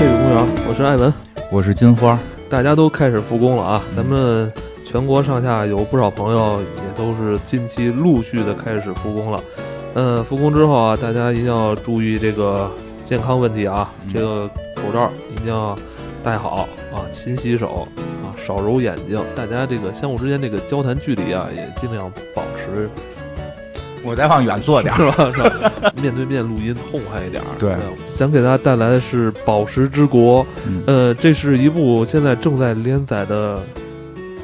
这个公园，我是艾文，我是金花。大家都开始复工了啊！咱们全国上下有不少朋友也都是近期陆续的开始复工了。嗯，复工之后啊，大家一定要注意这个健康问题啊，这个口罩一定要戴好啊，勤洗手啊，少揉眼睛。大家这个相互之间这个交谈距离啊，也尽量保持。我再往远坐点是吧？是吧？面对面录音痛快一点。对，想给大家带来的是《宝石之国》。呃，这是一部现在正在连载的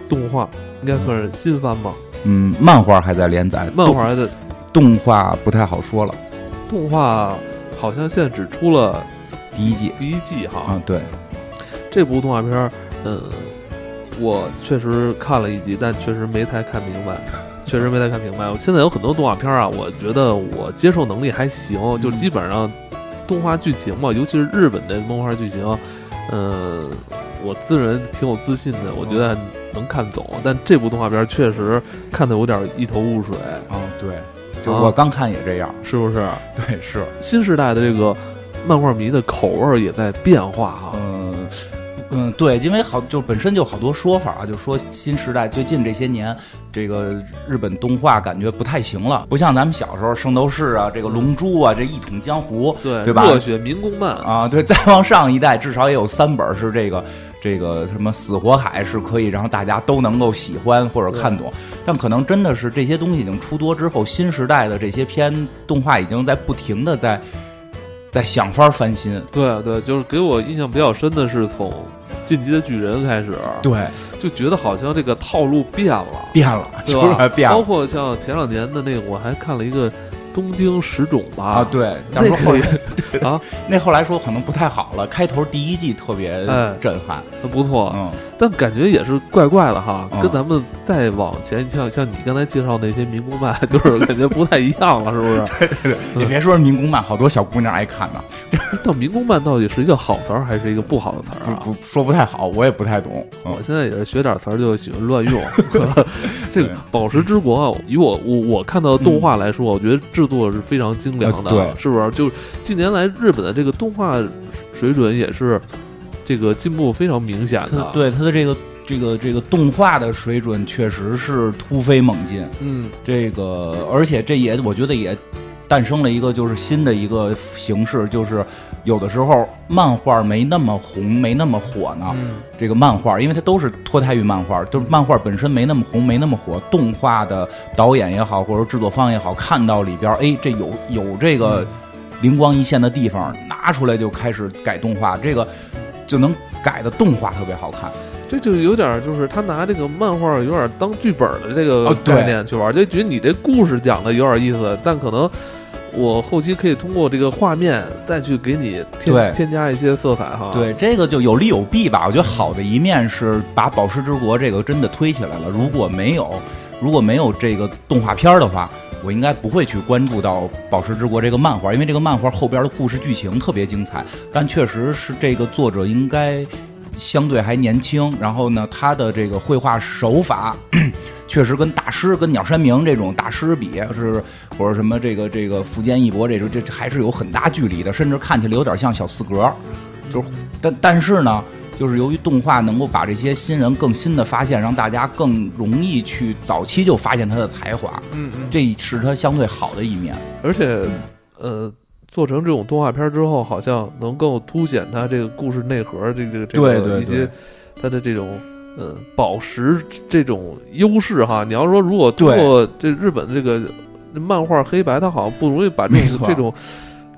动画，应该算是新番吧？嗯，漫画还在连载，漫画还在，动画不太好说了。动画好像现在只出了第一季，第一季哈。啊，对。这部动画片，嗯，我确实看了一集，但确实没太看明白。确实没太看明白。现在有很多动画片啊，我觉得我接受能力还行，就基本上动画剧情嘛，尤其是日本的动画剧情，嗯，我自认挺有自信的，我觉得能看懂。但这部动画片确实看的有点一头雾水。哦，对，就我刚看也这样，是不是？对，是。新时代的这个漫画迷的口味也在变化哈。嗯。嗯，对，因为好就本身就好多说法啊，就说新时代最近这些年，这个日本动画感觉不太行了，不像咱们小时候《圣斗士》啊，这个《龙珠》啊，这一统江湖，对对吧？热血民工漫啊，对，再往上一代，至少也有三本是这个这个什么死火海是可以让大家都能够喜欢或者看懂，但可能真的是这些东西已经出多之后，新时代的这些片动画已经在不停的在在想法翻新。对对，就是给我印象比较深的是从。进击的巨人开始，对，就觉得好像这个套路变了，变了，就是变了。包括像前两年的那个，我还看了一个。东京十种吧啊，对，那后来 啊，那后来说可能不太好了。开头第一季特别震撼，不错，嗯，但感觉也是怪怪的哈，跟咱们再往前，像像你刚才介绍那些民工漫，就是感觉不太一样了，是不是？对对对，你别说民工漫，好多小姑娘爱看呢。到民工漫到底是一个好词儿还是一个不好的词儿啊？不说不太好，我也不太懂。我现在也是学点词儿就喜欢乱用。这个宝石之国，以我我我看到的动画来说，我觉得制作是非常。精良的，对，是不是？就近年来日本的这个动画水准也是这个进步非常明显的。对它的这个这个这个动画的水准确实是突飞猛进。嗯，这个而且这也我觉得也诞生了一个就是新的一个形式，就是有的时候漫画没那么红，没那么火呢。这个漫画，因为它都是脱胎于漫画，就是漫画本身没那么红，没那么火。动画的导演也好，或者制作方也好，看到里边，哎，这有有这个灵光一现的地方，拿出来就开始改动画，这个就能改的动画特别好看。这就有点就是他拿这个漫画有点当剧本的这个概念去玩，就觉得你这故事讲的有点意思，但可能。我后期可以通过这个画面再去给你添添加一些色彩哈。对，这个就有利有弊吧。我觉得好的一面是把《宝石之国》这个真的推起来了。如果没有，如果没有这个动画片的话，我应该不会去关注到《宝石之国》这个漫画，因为这个漫画后边的故事剧情特别精彩。但确实是这个作者应该相对还年轻，然后呢，他的这个绘画手法。确实跟大师跟鸟山明这种大师比是，或者什么这个这个福建一博这种，这还是有很大距离的，甚至看起来有点像小四格。就是，但但是呢，就是由于动画能够把这些新人更新的发现，让大家更容易去早期就发现他的才华。嗯嗯，这是他相对好的一面。而且，呃，做成这种动画片之后，好像能够凸显它这个故事内核，这个这个一些它的这种。呃，宝石这种优势哈，你要说如果通过这日本的这个漫画黑白，它好像不容易把这种这种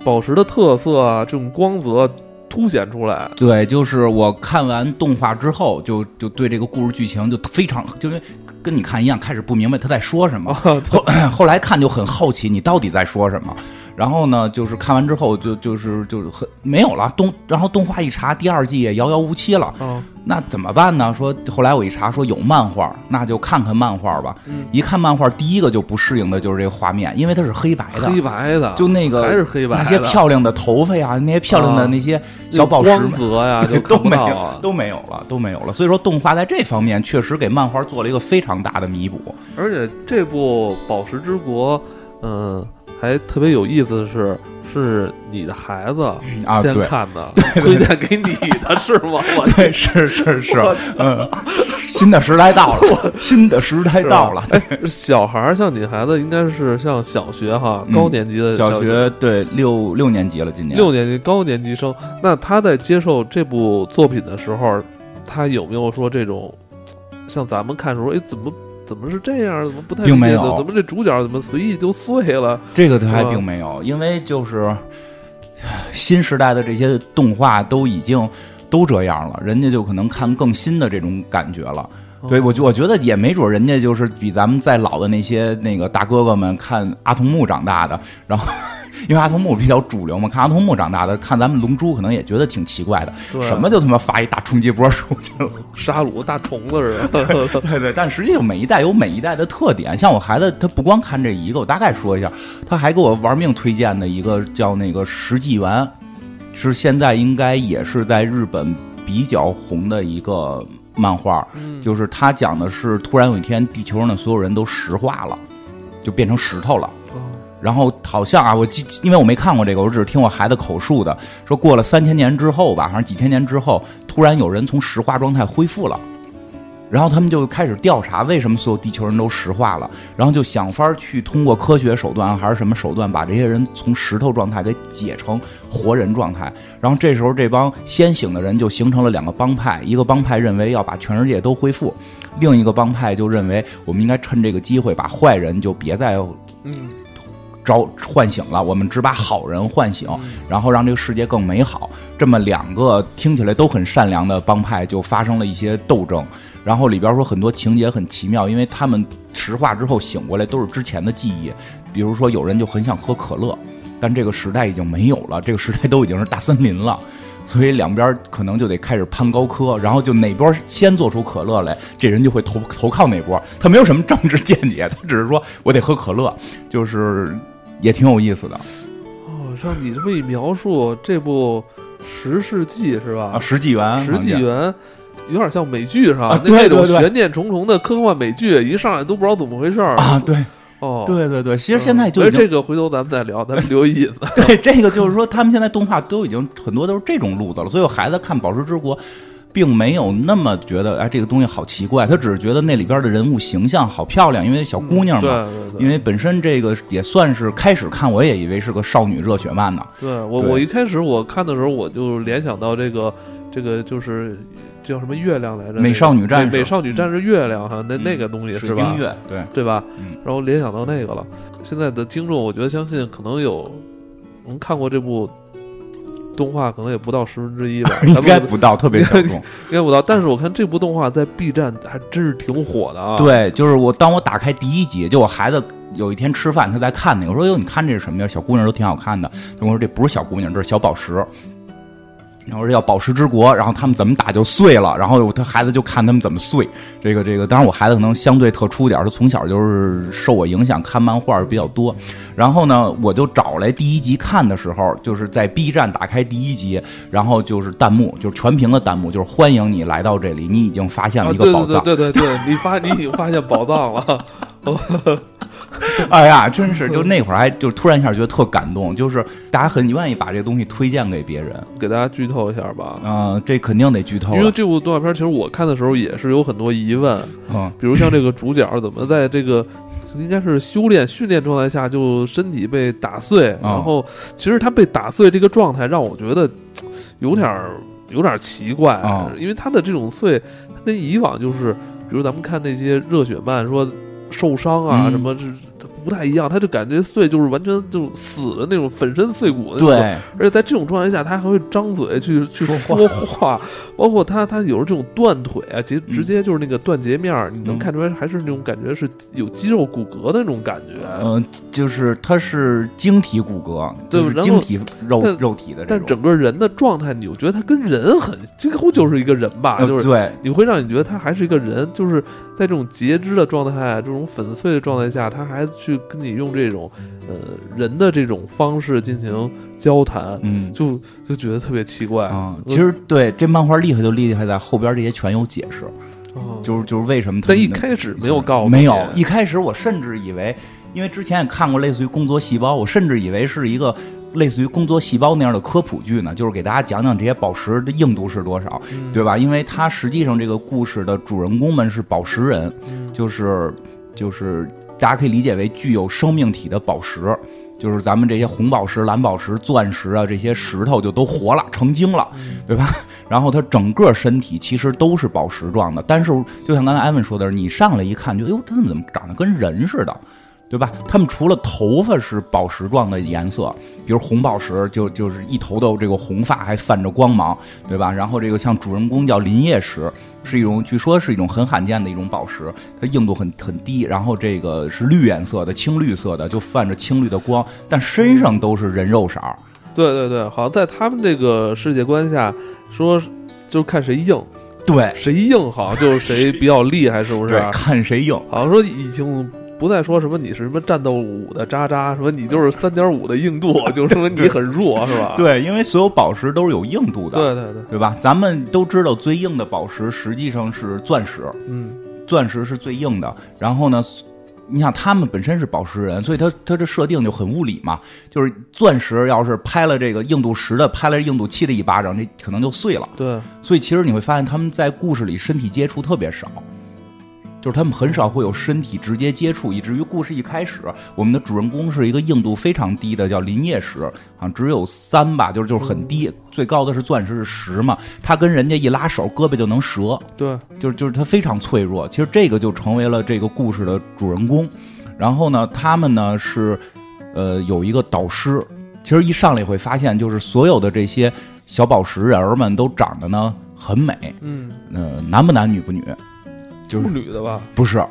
宝石的特色啊，这种光泽凸显出来。对，就是我看完动画之后，就就对这个故事剧情就非常，就因为跟你看一样，开始不明白他在说什么，后 后来看就很好奇，你到底在说什么。然后呢，就是看完之后就就是就是很没有了动，然后动画一查，第二季也遥遥无期了。嗯，那怎么办呢？说后来我一查，说有漫画，那就看看漫画吧。嗯，一看漫画，第一个就不适应的就是这个画面，因为它是黑白的。黑白的，就那个还是黑白。那些漂亮的头发呀，那些漂亮的那些小宝石光泽呀，就都没有，都没有了，都没有了。所以说，动画在这方面确实给漫画做了一个非常大的弥补。而且这部《宝石之国》，嗯。还特别有意思的是，是你的孩子先看的，推荐给你的是吗？我对，是是是，嗯，新的时代到了，新的时代到了。哎，小孩儿像你孩子，应该是像小学哈高年级的小学，对，六六年级了，今年六年级高年级生。那他在接受这部作品的时候，他有没有说这种像咱们看时候，哎，怎么？怎么是这样？怎么不太？并没有。怎么这主角怎么随意就碎了？这个他还并没有，因为就是新时代的这些动画都已经都这样了，人家就可能看更新的这种感觉了。对我，我觉得也没准人家就是比咱们再老的那些那个大哥哥们看阿童木长大的，然后。因为阿童木比较主流嘛，看阿童木长大的，看咱们龙珠可能也觉得挺奇怪的，什么就他妈发一大冲击波出去了，杀戮大虫子似的。对对，但实际上每一代有每一代的特点。像我孩子，他不光看这一个，我大概说一下，他还给我玩命推荐的一个叫那个《石纪元》，是现在应该也是在日本比较红的一个漫画，就是他讲的是突然有一天地球上的所有人都石化了，就变成石头了。然后好像啊，我记，因为我没看过这个，我只是听我孩子口述的，说过了三千年之后吧，好像几千年之后，突然有人从石化状态恢复了，然后他们就开始调查为什么所有地球人都石化了，然后就想法去通过科学手段还是什么手段把这些人从石头状态给解成活人状态，然后这时候这帮先醒的人就形成了两个帮派，一个帮派认为要把全世界都恢复，另一个帮派就认为我们应该趁这个机会把坏人就别再嗯。招唤醒了，我们只把好人唤醒，然后让这个世界更美好。这么两个听起来都很善良的帮派就发生了一些斗争。然后里边说很多情节很奇妙，因为他们石化之后醒过来都是之前的记忆。比如说有人就很想喝可乐，但这个时代已经没有了，这个时代都已经是大森林了，所以两边可能就得开始攀高科。然后就哪波先做出可乐来，这人就会投投靠哪波。他没有什么政治见解，他只是说我得喝可乐，就是。也挺有意思的，哦，让你这么一描述，这部《十世纪》是吧？啊，《十纪元》《十纪元》有点像美剧是吧？那种悬念重重的科幻美剧，一上来都不知道怎么回事啊！对，哦，对对对，其实现在就这个回头咱们再聊，咱们 留意思。对，这个就是说，他们现在动画都已经很多都是这种路子了，所以我孩子看《宝石之国》。并没有那么觉得哎，这个东西好奇怪。他只是觉得那里边的人物形象好漂亮，因为小姑娘嘛。因为本身这个也算是开始看，我也以为是个少女热血漫呢。对我，我一开始我看的时候，我就联想到这个，这个就是叫什么月亮来着？美少女战士，美少女战士月亮哈，那那个东西是吧？月对对吧？然后联想到那个了。现在的听众，我觉得相信可能有能看过这部。动画可能也不到十分之一吧，应该不到，特别小众，应该不到。但是我看这部动画在 B 站还真是挺火的啊。对，就是我当我打开第一集，就我孩子有一天吃饭，他在看那个，我说哟，你看这是什么呀？小姑娘都挺好看的。我说这不是小姑娘，这是小宝石。然后是叫宝石之国，然后他们怎么打就碎了，然后他孩子就看他们怎么碎。这个这个，当然我孩子可能相对特殊点，他从小就是受我影响看漫画比较多。然后呢，我就找来第一集看的时候，就是在 B 站打开第一集，然后就是弹幕，就是全屏的弹幕，就是欢迎你来到这里，你已经发现了一个宝藏。对对对对，你发你已经发现宝藏了。哎呀，真是就那会儿还就突然一下觉得特感动，就是大家很愿意把这个东西推荐给别人，给大家剧透一下吧。嗯，这肯定得剧透，因为这部动画片其实我看的时候也是有很多疑问，嗯，比如像这个主角怎么在这个应该是修炼训练状态下就身体被打碎，然后其实他被打碎这个状态让我觉得有点有点奇怪，因为他的这种碎，他跟以往就是，比如咱们看那些热血漫说。受伤啊，什么这这不太一样，他就感觉碎就是完全就死的那种粉身碎骨的那种。对，而且在这种状态下，他还会张嘴去去说话，包括他他有时候这种断腿啊，直直接就是那个断截面儿，你能看出来还是那种感觉是有肌肉骨骼的那种感觉。嗯，就是他是晶体骨骼，对，晶体肉肉体的。但整个人的状态，你又觉得他跟人很几乎就是一个人吧？就是对，你会让你觉得他还是一个人，就是在这种截肢的状态，这种。这种粉碎的状态下，他还去跟你用这种呃人的这种方式进行交谈，嗯，就就觉得特别奇怪啊。其实对这漫画厉害就厉害在后边这些全有解释，就是就是为什么他但一开始没有告诉，没有。一开始我甚至以为因为之前也看过类似于工作细胞，我甚至以为是一个类似于工作细胞那样的科普剧呢，就是给大家讲讲这些宝石的硬度是多少，对吧？因为它实际上这个故事的主人公们是宝石人，就是就是大家可以理解为具有生命体的宝石。就是咱们这些红宝石、蓝宝石、钻石啊，这些石头就都活了、成精了，对吧？然后它整个身体其实都是宝石状的，但是就像刚才艾文说的，你上来一看，就哟，它怎么长得跟人似的？对吧？他们除了头发是宝石状的颜色，比如红宝石，就就是一头的这个红发还泛着光芒，对吧？然后这个像主人公叫林业石，是一种据说是一种很罕见的一种宝石，它硬度很很低。然后这个是绿颜色的，青绿色的，就泛着青绿的光，但身上都是人肉色儿。对对对，好像在他们这个世界观下，说就看谁硬，对，谁硬好像就谁比较厉害，是不是？看谁硬。好像说已经。不再说什么你是什么战斗五的渣渣，什么你就是三点五的硬度，就说明你很弱，是吧？对，因为所有宝石都是有硬度的，对对对，对吧？咱们都知道最硬的宝石实际上是钻石，嗯，钻石是最硬的。然后呢，你想他们本身是宝石人，所以他他这设定就很物理嘛，就是钻石要是拍了这个硬度十的，拍了硬度七的一巴掌，这可能就碎了。对，所以其实你会发现他们在故事里身体接触特别少。就是他们很少会有身体直接接触，以至于故事一开始，我们的主人公是一个硬度非常低的，叫林业石，好像只有三吧，就是就是很低，最高的是钻石是十嘛，他跟人家一拉手，胳膊就能折，对，就是就是他非常脆弱。其实这个就成为了这个故事的主人公。然后呢，他们呢是，呃，有一个导师。其实一上来会发现，就是所有的这些小宝石人儿们都长得呢很美，嗯，呃，男不男女不女。就是女的吧？不是，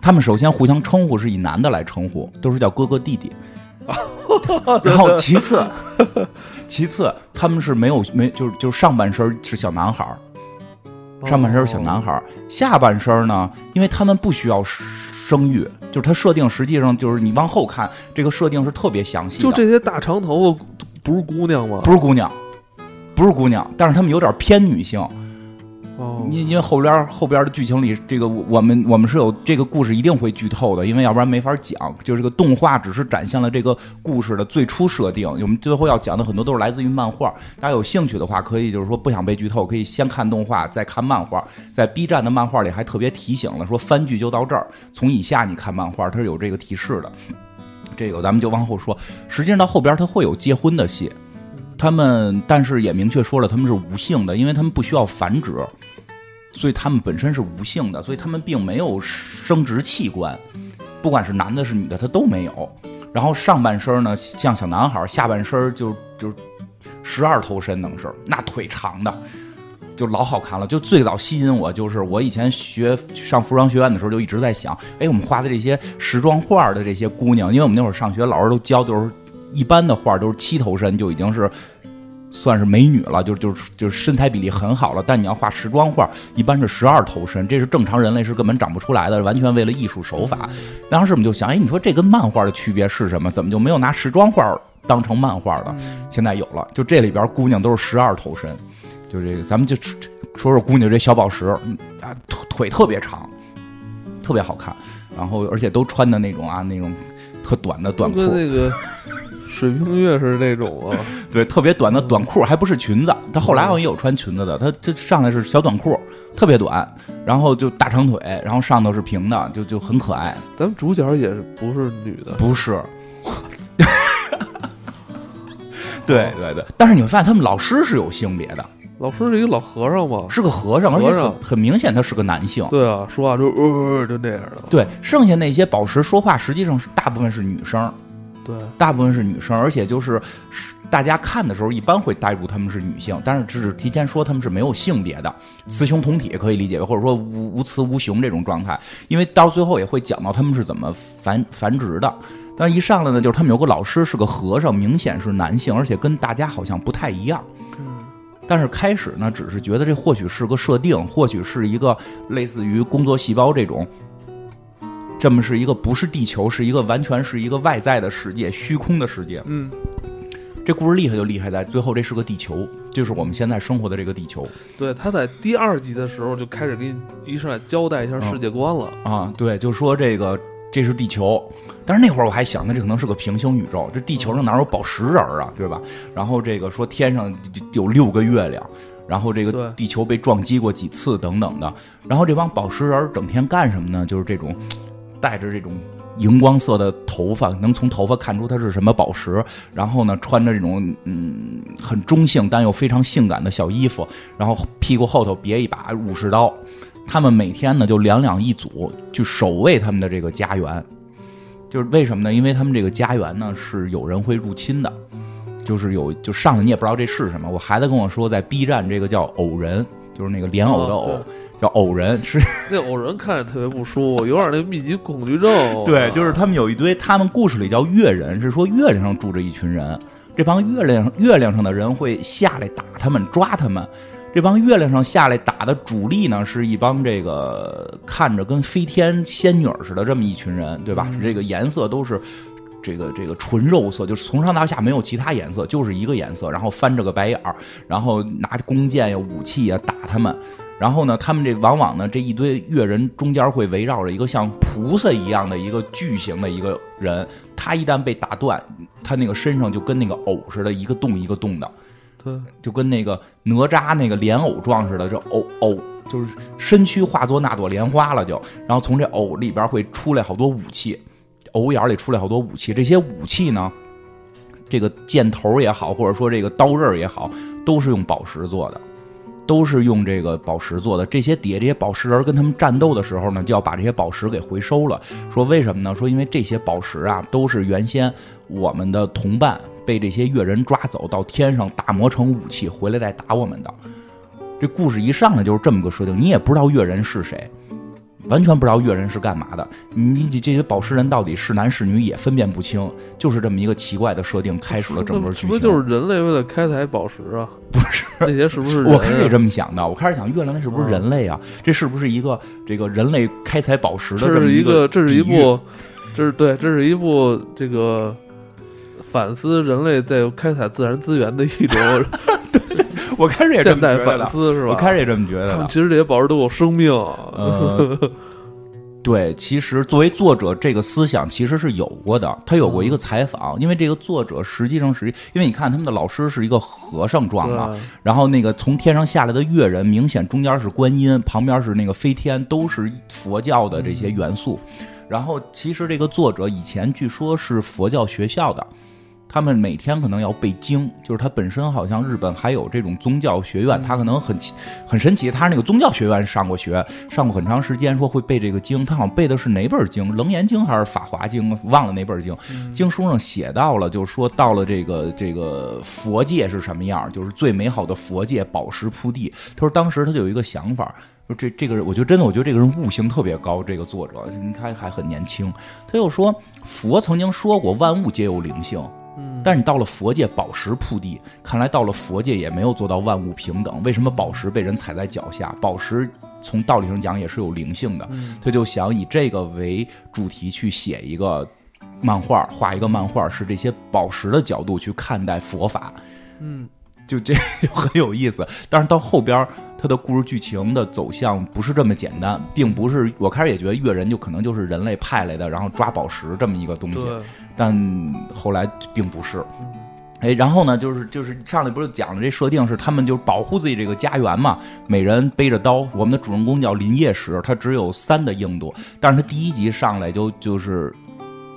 他们首先互相称呼是以男的来称呼，都是叫哥哥弟弟。然后其次，其次他们是没有没就是就是上半身是小男孩上半身是小男孩下半身呢，因为他们不需要生育，就是他设定实际上就是你往后看这个设定是特别详细的。就这些大长头发不是姑娘吗？不是姑娘，不是姑娘，但是他们有点偏女性。哦，因因为后边后边的剧情里，这个我们我们是有这个故事一定会剧透的，因为要不然没法讲。就是这个动画只是展现了这个故事的最初设定，我们最后要讲的很多都是来自于漫画。大家有兴趣的话，可以就是说不想被剧透，可以先看动画再看漫画。在 B 站的漫画里还特别提醒了，说番剧就到这儿，从以下你看漫画，它是有这个提示的。这个咱们就往后说。实际上到后边它会有结婚的戏。他们，但是也明确说了，他们是无性的，因为他们不需要繁殖，所以他们本身是无性的，所以他们并没有生殖器官，不管是男的是女的，他都没有。然后上半身呢像小男孩，下半身就就十二头身能是，那腿长的就老好看了。就最早吸引我就是我以前学上服装学院的时候就一直在想，哎，我们画的这些时装画的这些姑娘，因为我们那会上学老师都教就是。一般的画都是七头身就已经是算是美女了，就就就是身材比例很好了。但你要画时装画，一般是十二头身，这是正常人类是根本长不出来的，完全为了艺术手法。当时我们就想，哎，你说这跟漫画的区别是什么？怎么就没有拿时装画当成漫画的？现在有了，就这里边姑娘都是十二头身，就这个，咱们就说说姑娘这小宝石啊，腿腿特别长，特别好看，然后而且都穿的那种啊那种特短的短裤，那个。水冰月是那种啊，对，特别短的短裤，还不是裙子。他后来好像也有穿裙子的。他这上来是小短裤，特别短，然后就大长腿，然后上头是平的，就就很可爱。咱们主角也是不是女的？不是。对对对，但是你会发现他们老师是有性别的。老师是一个老和尚吗？是个和尚，而且很很明显他是个男性。对啊，说话就呃就那样的。对，剩下那些宝石说话实际上是大部分是女生。对，大部分是女生，而且就是大家看的时候一般会带入他们是女性，但是只是提前说他们是没有性别的，雌雄同体可以理解为，或者说无无雌无雄这种状态，因为到最后也会讲到他们是怎么繁繁殖的。但一上来呢，就是他们有个老师是个和尚，明显是男性，而且跟大家好像不太一样。嗯，但是开始呢，只是觉得这或许是个设定，或许是一个类似于工作细胞这种。这么是一个不是地球，是一个完全是一个外在的世界，虚空的世界。嗯，这故事厉害就厉害在最后，这是个地球，就是我们现在生活的这个地球。对，他在第二集的时候就开始给你一上来交代一下世界观了啊。对，就说这个这是地球。但是那会儿我还想，那这可能是个平行宇宙，这地球上哪有宝石人啊，对吧？然后这个说天上有六个月亮，然后这个地球被撞击过几次等等的。然后这帮宝石人整天干什么呢？就是这种带着这种荧光色的头发，能从头发看出它是什么宝石。然后呢，穿着这种嗯很中性但又非常性感的小衣服，然后屁股后头别一把武士刀。他们每天呢就两两一组去守卫他们的这个家园。就是为什么呢？因为他们这个家园呢是有人会入侵的，就是有就上来你也不知道这是什么。我孩子跟我说，在 B 站这个叫偶人，就是那个莲藕的藕，叫偶人是 那偶人看着特别不舒服，有点那密集恐惧症。对，就是他们有一堆，他们故事里叫月人，是说月亮上住着一群人，这帮月亮月亮上的人会下来打他们，抓他们。这帮月亮上下来打的主力呢，是一帮这个看着跟飞天仙女似的这么一群人，对吧？这个颜色都是这个这个纯肉色，就是从上到下没有其他颜色，就是一个颜色，然后翻着个白眼儿，然后拿弓箭呀、武器呀打他们。然后呢，他们这往往呢，这一堆乐人中间会围绕着一个像菩萨一样的一个巨型的一个人，他一旦被打断，他那个身上就跟那个藕似的，一个洞一个洞的，对，就跟那个哪吒那个莲藕状似的，这藕藕就是身躯化作那朵莲花了就，然后从这藕里边会出来好多武器，藕眼里出来好多武器，这些武器呢，这个箭头也好，或者说这个刀刃也好，都是用宝石做的。都是用这个宝石做的。这些底下这些宝石人跟他们战斗的时候呢，就要把这些宝石给回收了。说为什么呢？说因为这些宝石啊，都是原先我们的同伴被这些越人抓走到天上打磨成武器，回来再打我们的。这故事一上来就是这么个设定，你也不知道越人是谁。完全不知道月人是干嘛的，你这些宝石人到底是男是女也分辨不清，就是这么一个奇怪的设定，开始了整个剧情。是不是就是人类为了开采宝石啊？不是，那些是不是？我开始也这么想的，我开始想月亮那是不是人类啊？这是不是一个这个人类开采宝石的这是么一个，这是一部，这是对，这是一部这个反思人类在开采自然资源的一种 我开始也这么觉得的，思，是吧？我开始也这么觉得的。他们其实这些宝石都有生命。呃，对，其实作为作者，这个思想其实是有过的。他有过一个采访，因为这个作者实际上是，因为你看他们的老师是一个和尚状嘛，然后那个从天上下来的乐人，明显中间是观音，旁边是那个飞天，都是佛教的这些元素。然后其实这个作者以前据说是佛教学校的。他们每天可能要背经，就是他本身好像日本还有这种宗教学院，他可能很奇很神奇，他是那个宗教学院上过学，上过很长时间，说会背这个经，他好像背的是哪本经，《楞严经》还是《法华经》，忘了哪本经。经书上写到了，就是说到了这个这个佛界是什么样，就是最美好的佛界，宝石铺地。他说当时他就有一个想法。说这这个人，我觉得真的，我觉得这个人悟性特别高。这个作者，他还很年轻。他又说，佛曾经说过，万物皆有灵性。嗯，但是你到了佛界，宝石铺地，看来到了佛界也没有做到万物平等。为什么宝石被人踩在脚下？宝石从道理上讲也是有灵性的。嗯他就想以这个为主题去写一个漫画，画一个漫画，是这些宝石的角度去看待佛法。嗯，就这 就很有意思。但是到后边，它的故事剧情的走向不是这么简单，并不是我开始也觉得越人就可能就是人类派来的，然后抓宝石这么一个东西。但后来并不是。嗯哎，然后呢，就是就是上来不是讲了这设定是他们就是保护自己这个家园嘛，每人背着刀。我们的主人公叫林业石，他只有三的硬度，但是他第一集上来就就是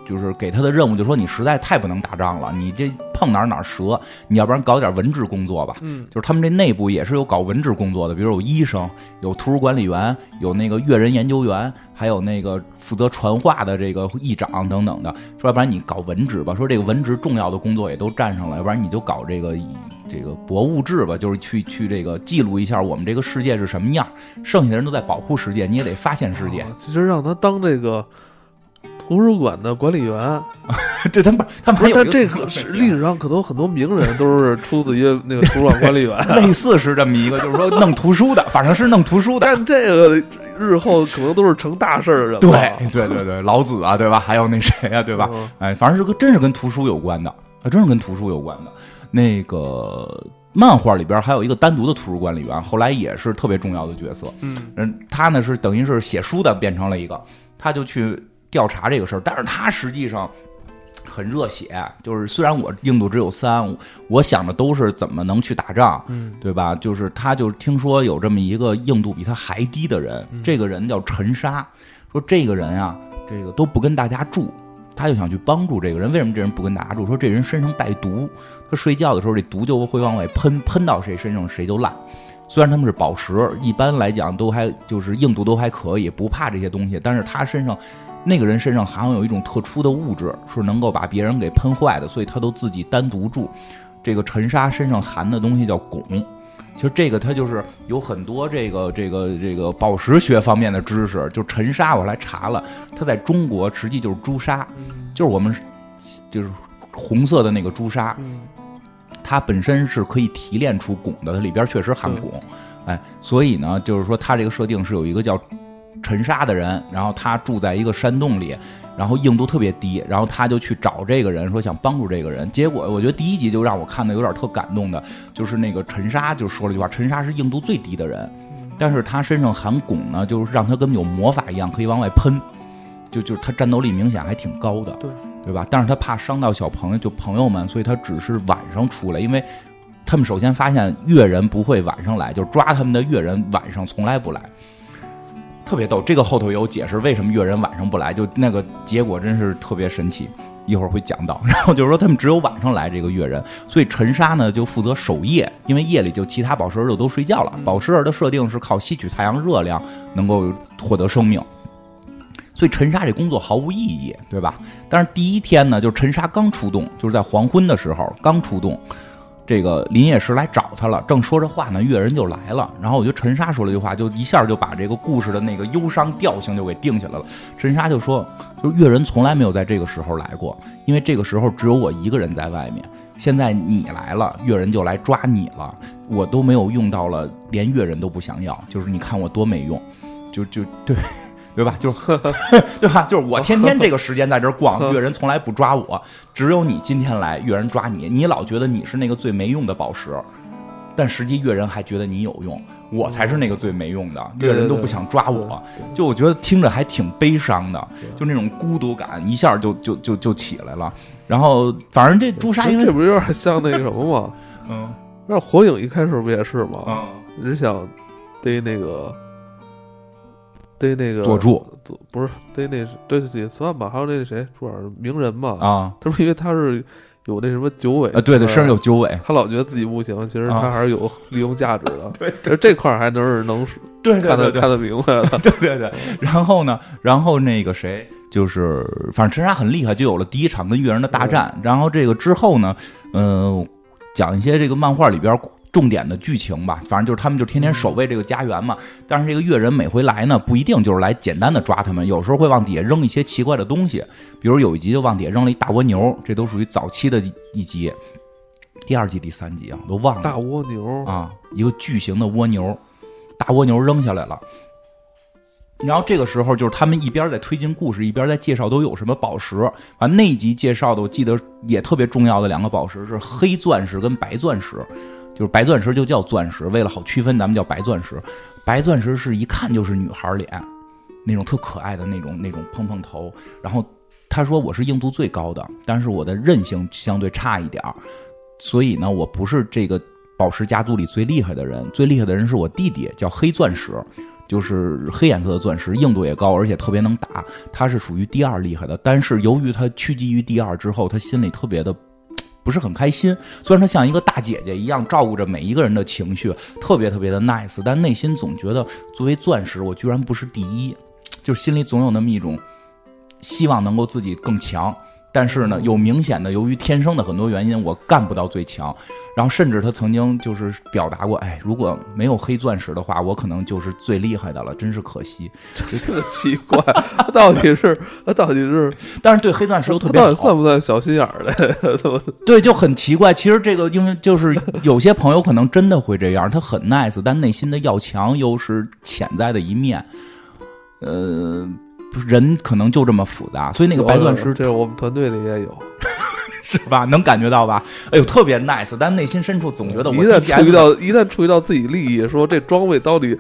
就是给他的任务就说你实在太不能打仗了，你这碰哪儿哪儿折，你要不然搞点文职工作吧。嗯，就是他们这内部也是有搞文职工作的，比如有医生、有图书管理员、有那个阅人研究员，还有那个负责传话的这个议长等等的。说要不然你搞文职吧，说这个文职重要的工作也都占上了，要不然你就搞这个这个博物志吧，就是去去这个记录一下我们这个世界是什么样。剩下的人都在保护世界，你也得发现世界。啊其实让他当这个图书馆的管理员，对他们他们不是，还有但这个是历史上可能很多名人都是出自于那个图书馆管理员。类似是这么一个，就是说弄图书的，反正是弄图书的。但这个日后可能都是成大事儿的人对。对对对，老子啊，对吧？还有那谁啊，对吧？嗯哎，反正是跟真是跟图书有关的，啊，真是跟图书有关的。那个漫画里边还有一个单独的图书管理员，后来也是特别重要的角色。嗯嗯，他呢是等于是写书的变成了一个，他就去调查这个事儿，但是他实际上很热血，就是虽然我硬度只有三，我想的都是怎么能去打仗，嗯对吧？就是他就听说有这么一个硬度比他还低的人，这个人叫陈沙，说这个人啊，这个都不跟大家住。他就想去帮助这个人，为什么这人不跟大家住？说这人身上带毒，他睡觉的时候这毒就会往外喷，喷到谁身上谁就烂。虽然他们是宝石，一般来讲都还就是硬度都还可以，不怕这些东西，但是他身上那个人身上好像有一种特殊的物质，是能够把别人给喷坏的，所以他都自己单独住。这个陈沙身上含的东西叫汞，其实这个它就是有很多这个这个这个宝石学方面的知识。就陈沙，我来查了，它在中国实际就是朱砂，就是我们就是红色的那个朱砂，它本身是可以提炼出汞的，它里边确实含汞，哎，所以呢，就是说它这个设定是有一个叫陈沙的人，然后他住在一个山洞里，然后硬度特别低，然后他就去找这个人，说想帮助这个人。结果我觉得第一集就让我看的有点特感动的，就是那个沉沙就说了一句话：沉沙是硬度最低的人，但是他身上含汞呢，就是让他跟有魔法一样可以往外喷，就就是他战斗力明显还挺高的，对对吧？但是他怕伤到小朋友，就朋友们，所以他只是晚上出来，因为他们首先发现越人不会晚上来，就是抓他们的越人晚上从来不来。特别逗，这个后头有解释为什么越人晚上不来，就那个结果真是特别神奇，一会儿会讲到。然后就是说他们只有晚上来这个越人，所以陈沙呢就负责守夜，因为夜里就其他宝石儿就都睡觉了。宝石儿的设定是靠吸取太阳热量能够获得生命，所以陈沙这工作毫无意义，对吧？但是第一天呢，就是陈沙刚出动，就是在黄昏的时候刚出动，这个林业石来找他了，正说着话呢，月人就来了。然后我觉得陈沙说了一句话，就一下就把这个故事的那个忧伤调性就给定下来了。陈沙就说，就是越人从来没有在这个时候来过，因为这个时候只有我一个人在外面。现在你来了，月人就来抓你了，我都没有用到了，连月人都不想要，就是你看我多没用，就就对。对吧？就是 对吧？就是我天天这个时间在这儿逛，越人从来不抓我，只有你今天来，越人抓你。你老觉得你是那个最没用的宝石，但实际越人还觉得你有用，我才是那个最没用的，对越人都不想抓我。就我觉得听着还挺悲伤的，就那种孤独感一下就就就就起来了。然后反正这朱砂因为这不有点像那个什么吗？嗯那火影一开始不也是吗？嗯人想逮那个逮那个佐助佐不是逮那对也算吧，还有那谁主要是鸣人嘛，啊他不是因为他是有那什么九尾啊对对，身上有九尾，他老觉得自己不行，其实啊他还是有利用价值的。对其实这块儿还能是能对看得看得明白了。对对对，然后呢，然后那个谁，就是反正陈沙很厉害，就有了第一场跟越人的大战。然后这个之后呢，嗯、讲一些这个漫画里边重点的剧情吧。反正就是他们就天天守卫这个家园嘛。但是这个越人每回来呢，不一定就是来简单的抓他们，有时候会往底下扔一些奇怪的东西，比如有一集就往底下扔了一大蜗牛，这都属于早期的一集。第二季第三集啊，都忘了。大蜗牛，啊，一个巨型的蜗牛，大蜗牛扔下来了。然后这个时候就是他们一边在推进故事，一边在介绍都有什么宝石。完那一集介绍的，我记得也特别重要的两个宝石是黑钻石跟白钻石，就是白钻石就叫钻石，为了好区分，咱们叫白钻石。白钻石是一看就是女孩脸，那种特可爱的那种那种蓬蓬头。然后他说我是硬度最高的，但是我的韧性相对差一点儿，所以呢，我不是这个宝石家族里最厉害的人，最厉害的人是我弟弟，叫黑钻石，就是黑颜色的钻石，硬度也高，而且特别能打。他是属于第二厉害的，但是由于他屈居于第二之后，他心里特别的。不是很开心，虽然她像一个大姐姐一样照顾着每一个人的情绪，特别特别的 nice，但内心总觉得作为钻石，我居然不是第一，就是心里总有那么一种希望能够自己更强，但是呢，有明显的由于天生的很多原因，我干不到最强。然后甚至他曾经就是表达过，哎，如果没有黑钻石的话，我可能就是最厉害的了，真是可惜。这奇怪，他到底是他到底是但是对黑钻石又特别好到底算，不算小心眼儿的？对，就很奇怪。其实这个因为就是有些朋友可能真的会这样，他很 nice，但内心的要强又是潜在的一面。呃，人可能就这么复杂，所以那个白钻石这我们团队里也有。是吧？能感觉到吧？哎呦，特别 nice，但内心深处总觉得我一旦触及到一旦触及到自己利益，说这装备到底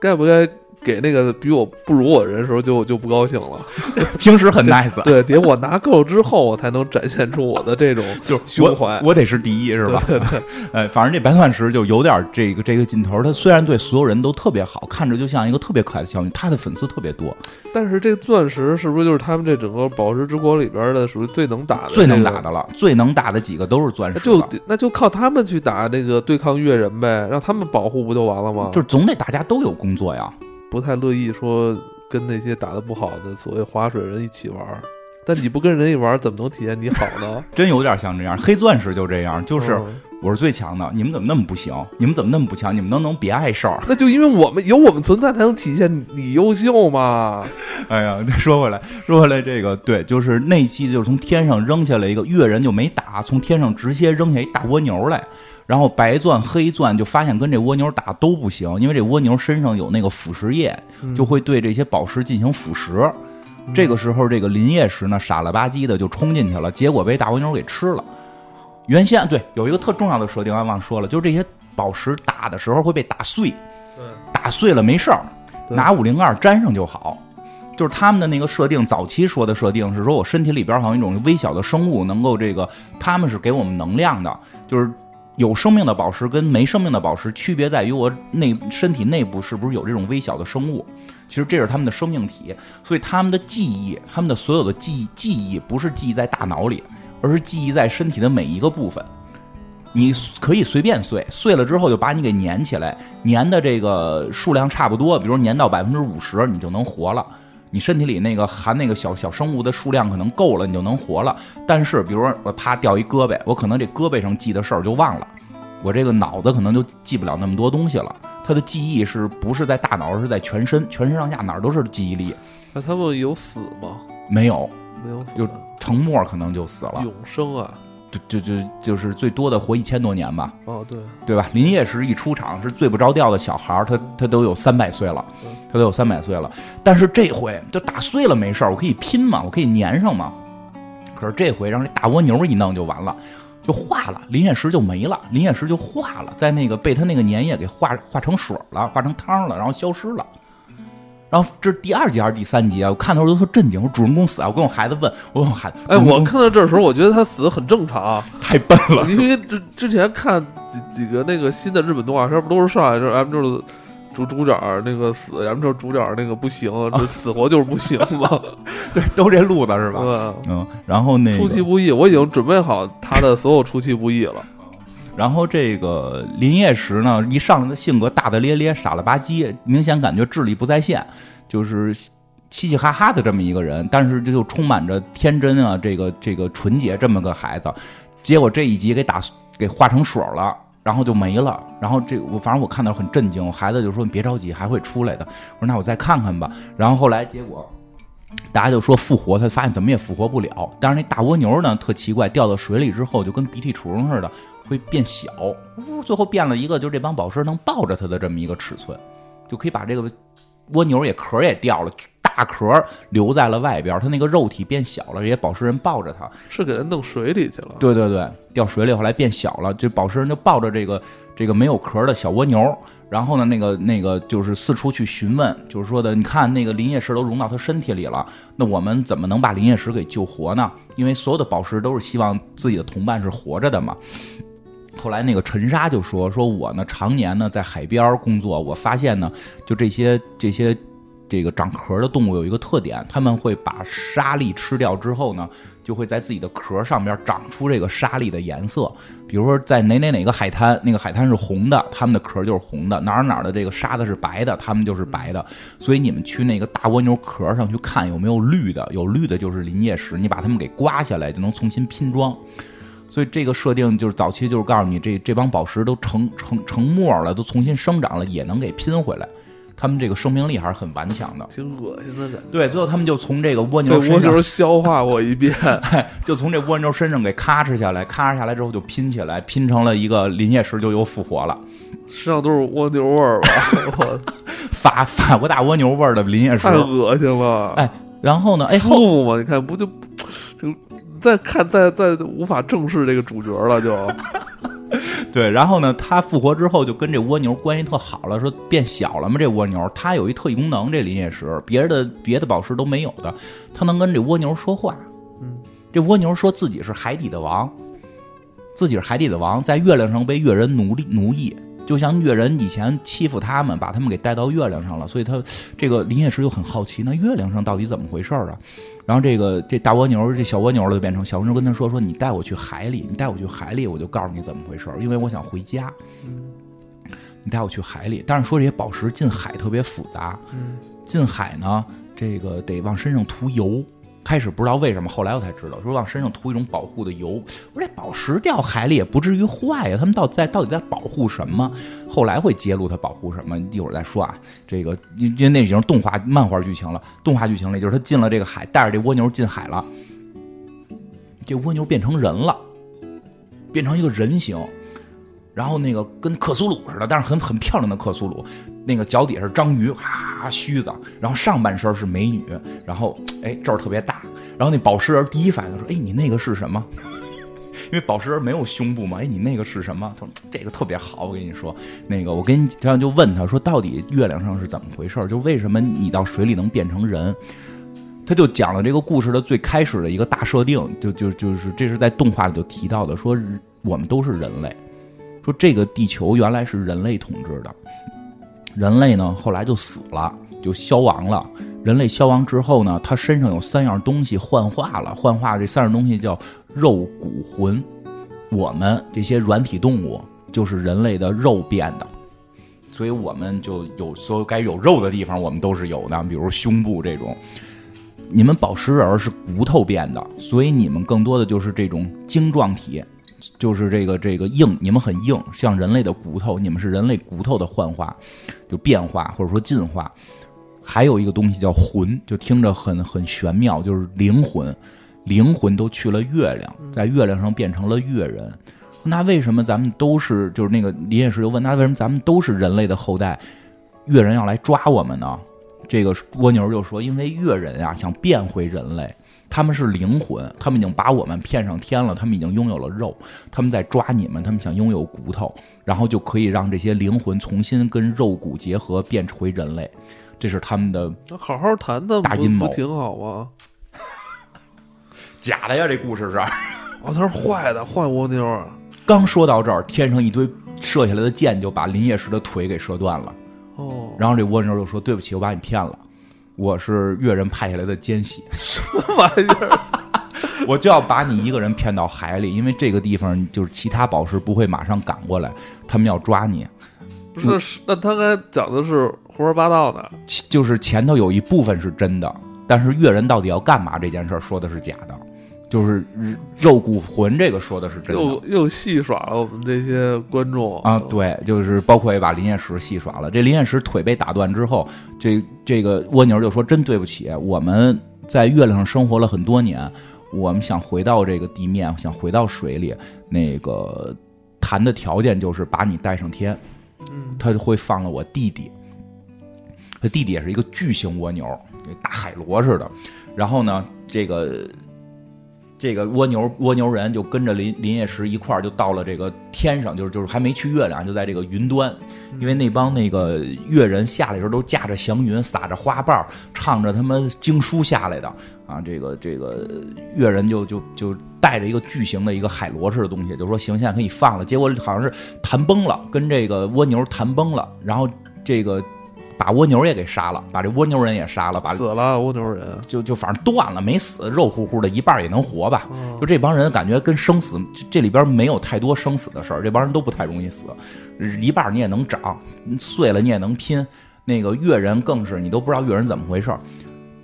该不该给那个比我不如我的人的时候就就不高兴了。平时很 nice，对，得我拿够之后，我才能展现出我的这种 就是胸怀我。我得是第一，是吧？对对对，哎，反正这白钻石就有点这个这个劲头。他虽然对所有人都特别好，看着就像一个特别可爱的小女，他的粉丝特别多，但是这钻石是不是就是他们这整个宝石之国里边的属于最能打的、最能打的？了，最能打的几个都是钻石就。那就靠他们去打这个对抗越人呗，让他们保护不就完了吗？就是总得大家都有工作呀。不太乐意说跟那些打得不好的所谓划水人一起玩儿，但你不跟人一玩儿，怎么能体现你好呢？真有点像这样，黑钻石就这样，就是嗯我是最强的，你们怎么那么不行？你们怎么那么不强？你们能不能别碍事儿？那就因为我们有我们存在，才能体现你优秀嘛。哎呀，说回来，说回来，这个对，就是那期就是从天上扔下来一个越人就没打，从天上直接扔下一大蜗牛来，然后白钻、黑钻就发现跟这蜗牛打都不行，因为这蜗牛身上有那个腐蚀液，就会对这些宝石进行腐蚀。这个时候，这个林业石呢傻了吧唧的就冲进去了，结果被大蜗牛给吃了。原先对有一个特重要的设定，我忘说了，就是这些宝石打的时候会被打碎，打碎了没事儿，拿五零二粘上就好。就是他们的那个设定，早期说的设定是说我身体里边好像一种微小的生物能够这个，他们是给我们能量的，就是有生命的宝石跟没生命的宝石区别在于我内身体内部是不是有这种微小的生物。其实这是他们的生命体，所以他们的记忆，他们的所有的记忆记忆不是记忆在大脑里，而是记忆在身体的每一个部分。你可以随便碎，碎了之后就把你给粘起来，粘的这个数量差不多，比如粘到百分之五十，你就能活了。你身体里那个含那个小小生物的数量可能够了，你就能活了。但是，比如说我啪掉一胳膊，我可能这胳膊上记的事儿就忘了，我这个脑子可能就记不了那么多东西了。它的记忆是不是在大脑，而是在全身，全身上下哪儿都是记忆力。那他们有死吗？没有没有死，就成沫可能就死了，永生啊！就就就就是最多的活一千多年吧。哦，对，对吧？林业石一出场是最不着调的小孩儿，他他都有三百岁了嗯，他都有三百岁了。但是这回就打碎了没事儿，我可以拼嘛，我可以粘上嘛。可是这回让这大蜗牛一弄就完了，就化了，林业石就没了，林业石就化了，在那个被他那个粘液给化化成水了，化成汤了，然后消失了。然后这是第二集还是第三集啊？我看的时候都特震惊，我说主人公死啊！我跟我孩子问，我问我孩子，哎，我看到这时候，我觉得他死很正常，太笨了，因为之之前看几几个那个新的日本动画片，不都是上来就是 M 就是主主角那个死，然后就是主角那个不行，这 死活就是不行嘛，对，都这路子是吧？嗯，然后那个出其不意，我已经准备好他的所有出其不意了。然后这个林业石呢，一上来的性格大大咧咧、傻了吧唧，明显感觉智力不在线，就是嘻嘻哈哈的这么一个人，但是这就充满着天真啊，这个这个纯洁这么个孩子，结果这一集给打给化成水了。然后就没了，然后这我反正我看到很震惊，我孩子就说你别着急，还会出来的。我说那我再看看吧。然后后来结果大家就说复活，他发现怎么也复活不了。但是那大蜗牛呢，特奇怪，掉到水里之后就跟鼻涕虫似的，会变小，呜，最后变了一个，就是这帮宝石能抱着它的这么一个尺寸，就可以把这个蜗牛也壳也掉了，大壳留在了外边，它那个肉体变小了，这些宝石人抱着它，是给它弄水里去了。对对对，掉水里后来变小了，这宝石人就抱着这个这个没有壳的小蜗牛，然后呢，那个那个就是四处去询问，就是说的，你看那个林业石都融到他身体里了，那我们怎么能把林业石给救活呢？因为所有的宝石都是希望自己的同伴是活着的嘛。后来那个陈沙就说：“说我呢常年呢在海边工作，我发现呢，就这些这些这个长壳的动物有一个特点，它们会把沙粒吃掉之后呢，就会在自己的壳上面长出这个沙粒的颜色。比如说在哪哪哪个海滩，那个海滩是红的，它们的壳就是红的；哪儿哪儿的这个沙子是白的，它们就是白的。所以你们去那个大蜗牛壳上去看有没有绿的，有绿的就是林业石，你把它们给刮下来就能重新拼装。”所以这个设定就是早期就是告诉你，这这帮宝石都成成成沫了，都重新生长了，也能给拼回来。他们这个生命力还是很顽强的。挺恶心的感觉。对，最后他们就从这个蜗牛身上蜗牛，消化过一遍，就从这蜗牛身上给咔哧下来，咔哧下来之后就拼起来，拼成了一个林业石，就又复活了。身上都是蜗牛味儿吧？我法法国大蜗牛味儿的林业石太。恶心了。哎，然后呢？哎，舒后服吗？你看不就就再看再再无法正视这个主角了，就 对，然后呢，他复活之后就跟这蜗牛关系特好了，说变小了嘛。这蜗牛它有一特异功能，这林业石别的别的宝石都没有的，它能跟这蜗牛说话。嗯，这蜗牛说自己是海底的王，自己是海底的王，在月亮上被月人奴隶奴役。就像月人以前欺负他们，把他们给带到月亮上了，所以他这个林业石就很好奇，那月亮上到底怎么回事啊？然后这个这大蜗牛，这小蜗牛就变成小蜗牛跟他说说，你带我去海里，你带我去海里，我就告诉你怎么回事，因为我想回家。你带我去海里，但是说这些宝石进海特别复杂，进海呢，这个得往身上涂油。开始不知道为什么，后来我才知道，说往身上涂一种保护的油。我说这宝石掉海里也不至于坏呀，他们到在到底在保护什么？后来会揭露它保护什么，一会儿再说啊。这个因为那已经动画漫画剧情了，动画剧情里就是他进了这个海，带着这蜗牛进海了，这蜗牛变成人了，变成一个人形。然后那个跟克苏鲁似的，但是很很漂亮的克苏鲁，那个脚底下是章鱼，哈须子，然后上半身是美女，然后哎这儿特别大，然后那宝石人第一反应说，哎你那个是什么？因为宝石人没有胸部嘛，哎你那个是什么？他说这个特别好，我跟你说，那个我跟你这样就问他说，到底月亮上是怎么回事？就为什么你到水里能变成人？他就讲了这个故事的最开始的一个大设定，就就就是这是在动画里就提到的，说我们都是人类。说这个地球原来是人类统治的，人类呢后来就死了，就消亡了。人类消亡之后呢，他身上有三样东西幻化了，幻化这三样东西叫肉骨魂。我们这些软体动物就是人类的肉变的，所以我们就有所有该有肉的地方，我们都是有的，比如胸部这种。你们宝石人是骨头变的，所以你们更多的就是这种晶状体。就是这个这个硬，你们很硬，像人类的骨头，你们是人类骨头的幻化，就变化或者说进化。还有一个东西叫魂，就听着很很玄妙，就是灵魂，灵魂都去了月亮，在月亮上变成了月人。那为什么咱们都是就是那个林业石又问，那为什么咱们都是人类的后代，月人要来抓我们呢？这个蜗牛就说，因为月人啊想变回人类。他们是灵魂，他们已经把我们骗上天了，他们已经拥有了肉，他们在抓你们，他们想拥有骨头，然后就可以让这些灵魂重新跟肉骨结合，变回人类，这是他们的。好好谈谈，大阴谋挺好啊。假的呀，这故事是。哦，他是坏的，坏蜗牛。刚说到这儿，天上一堆射下来的箭就把林业石的腿给射断了。哦。然后这蜗牛就说：“对不起，我把你骗了。”我是越人派下来的奸细，什么玩意儿？我就要把你一个人骗到海里，因为这个地方就是其他宝石不会马上赶过来，他们要抓你。不是，那他刚才讲的是胡说八道的，就是前头有一部分是真的，但是越人到底要干嘛这件事说的是假的。就是肉骨魂这个说的是真的，又又戏耍了我们这些观众啊！对，就是包括也把林彦石戏耍了。这林彦石腿被打断之后，这这个蜗牛就说：“真对不起，我们在月亮上生活了很多年，我们想回到这个地面，想回到水里。那个谈的条件就是把你带上天，嗯，他就会放了我弟弟。他弟弟也是一个巨型蜗牛，大海螺似的。然后呢，这个。”这个蜗牛蜗牛人就跟着林林业石一块儿就到了这个天上，就是就是还没去月亮，就在这个云端，因为那帮那个月人下来的时候都驾着祥云，撒着花瓣，唱着他们经书下来的啊。这个这个月人就就就带着一个巨型的一个海螺似的东西，就说行，现在可以放了。结果好像是弹崩了，跟这个蜗牛弹崩了，然后这个。把蜗牛也给杀了，把这蜗牛人也杀了，把死了蜗牛人就就反正断了，没死，肉乎乎的，一半也能活吧。就这帮人感觉跟生死这里边没有太多生死的事儿，这帮人都不太容易死，一半你也能长，碎了你也能拼。那个越人更是你都不知道越人怎么回事儿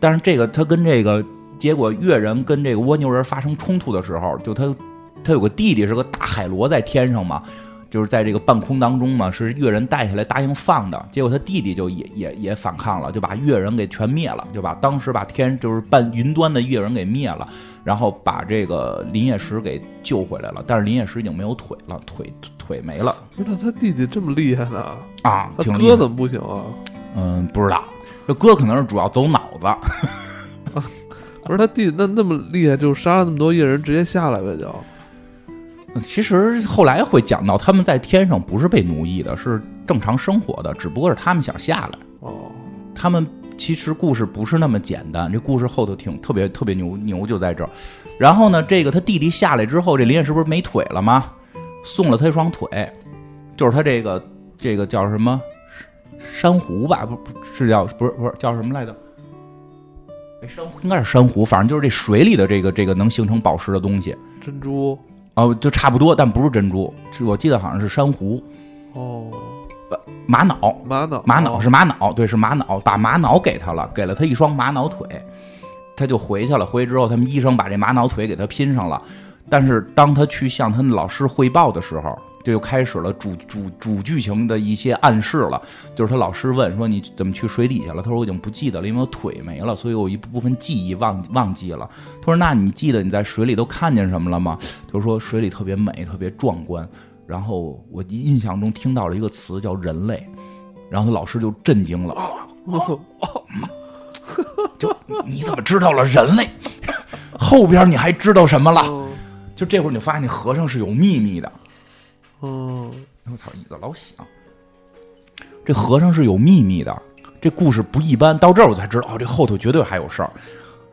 但是这个他跟这个结果越人跟这个蜗牛人发生冲突的时候，就他他有个弟弟是个大海螺在天上嘛。就是在这个半空当中嘛，是越人带下来答应放的，结果他弟弟就也也也反抗了，就把越人给全灭了，就把当时把天就是半云端的越人给灭了，然后把这个林业石给救回来了。但是林业石已经没有腿了，腿腿没了。不是他弟弟这么厉害呢？啊，他哥怎么不行啊？嗯，不知道，这哥可能是主要走脑子。不是他弟那那么厉害，就杀了那么多越人，直接下来呗就。其实后来会讲到，他们在天上不是被奴役的，是正常生活的，只不过是他们想下来。哦，他们其实故事不是那么简单，这故事后头挺特别特别牛牛就在这儿。然后呢，这个他弟弟下来之后，这林业是不是没腿了吗？送了他一双腿，就是他这个这个叫什么珊瑚吧？不不是叫不是不是叫什么来着？哎，珊瑚应该是珊瑚，反正就是这水里的这个这个能形成宝石的东西珍珠哦，就差不多，但不是珍珠，是我记得好像是珊瑚。哦，玛瑙，玛瑙玛瑙哦是玛瑙，对，是玛瑙，把玛瑙给他了，给了他一双玛瑙腿，他就回去了。回去之后，他们医生把这玛瑙腿给他拼上了。但是当他去向他的老师汇报的时候，这就开始了主主主剧情的一些暗示了。就是他老师问说：“你怎么去水底下了？”他说：“我已经不记得了，因为我腿没了，所以我一部分记忆忘忘记了。”他说：“那你记得你在水里都看见什么了吗？”他说：“水里特别美，特别壮观。”然后我印象中听到了一个词叫“人类”，然后他老师就震惊了。哦就你怎么知道了人类？后边你还知道什么了？哦就这会儿你就发现那和尚是有秘密的。哦，我操，椅子老响。这和尚是有秘密的，这故事不一般。到这儿我才知道，哦，这后头绝对还有事儿。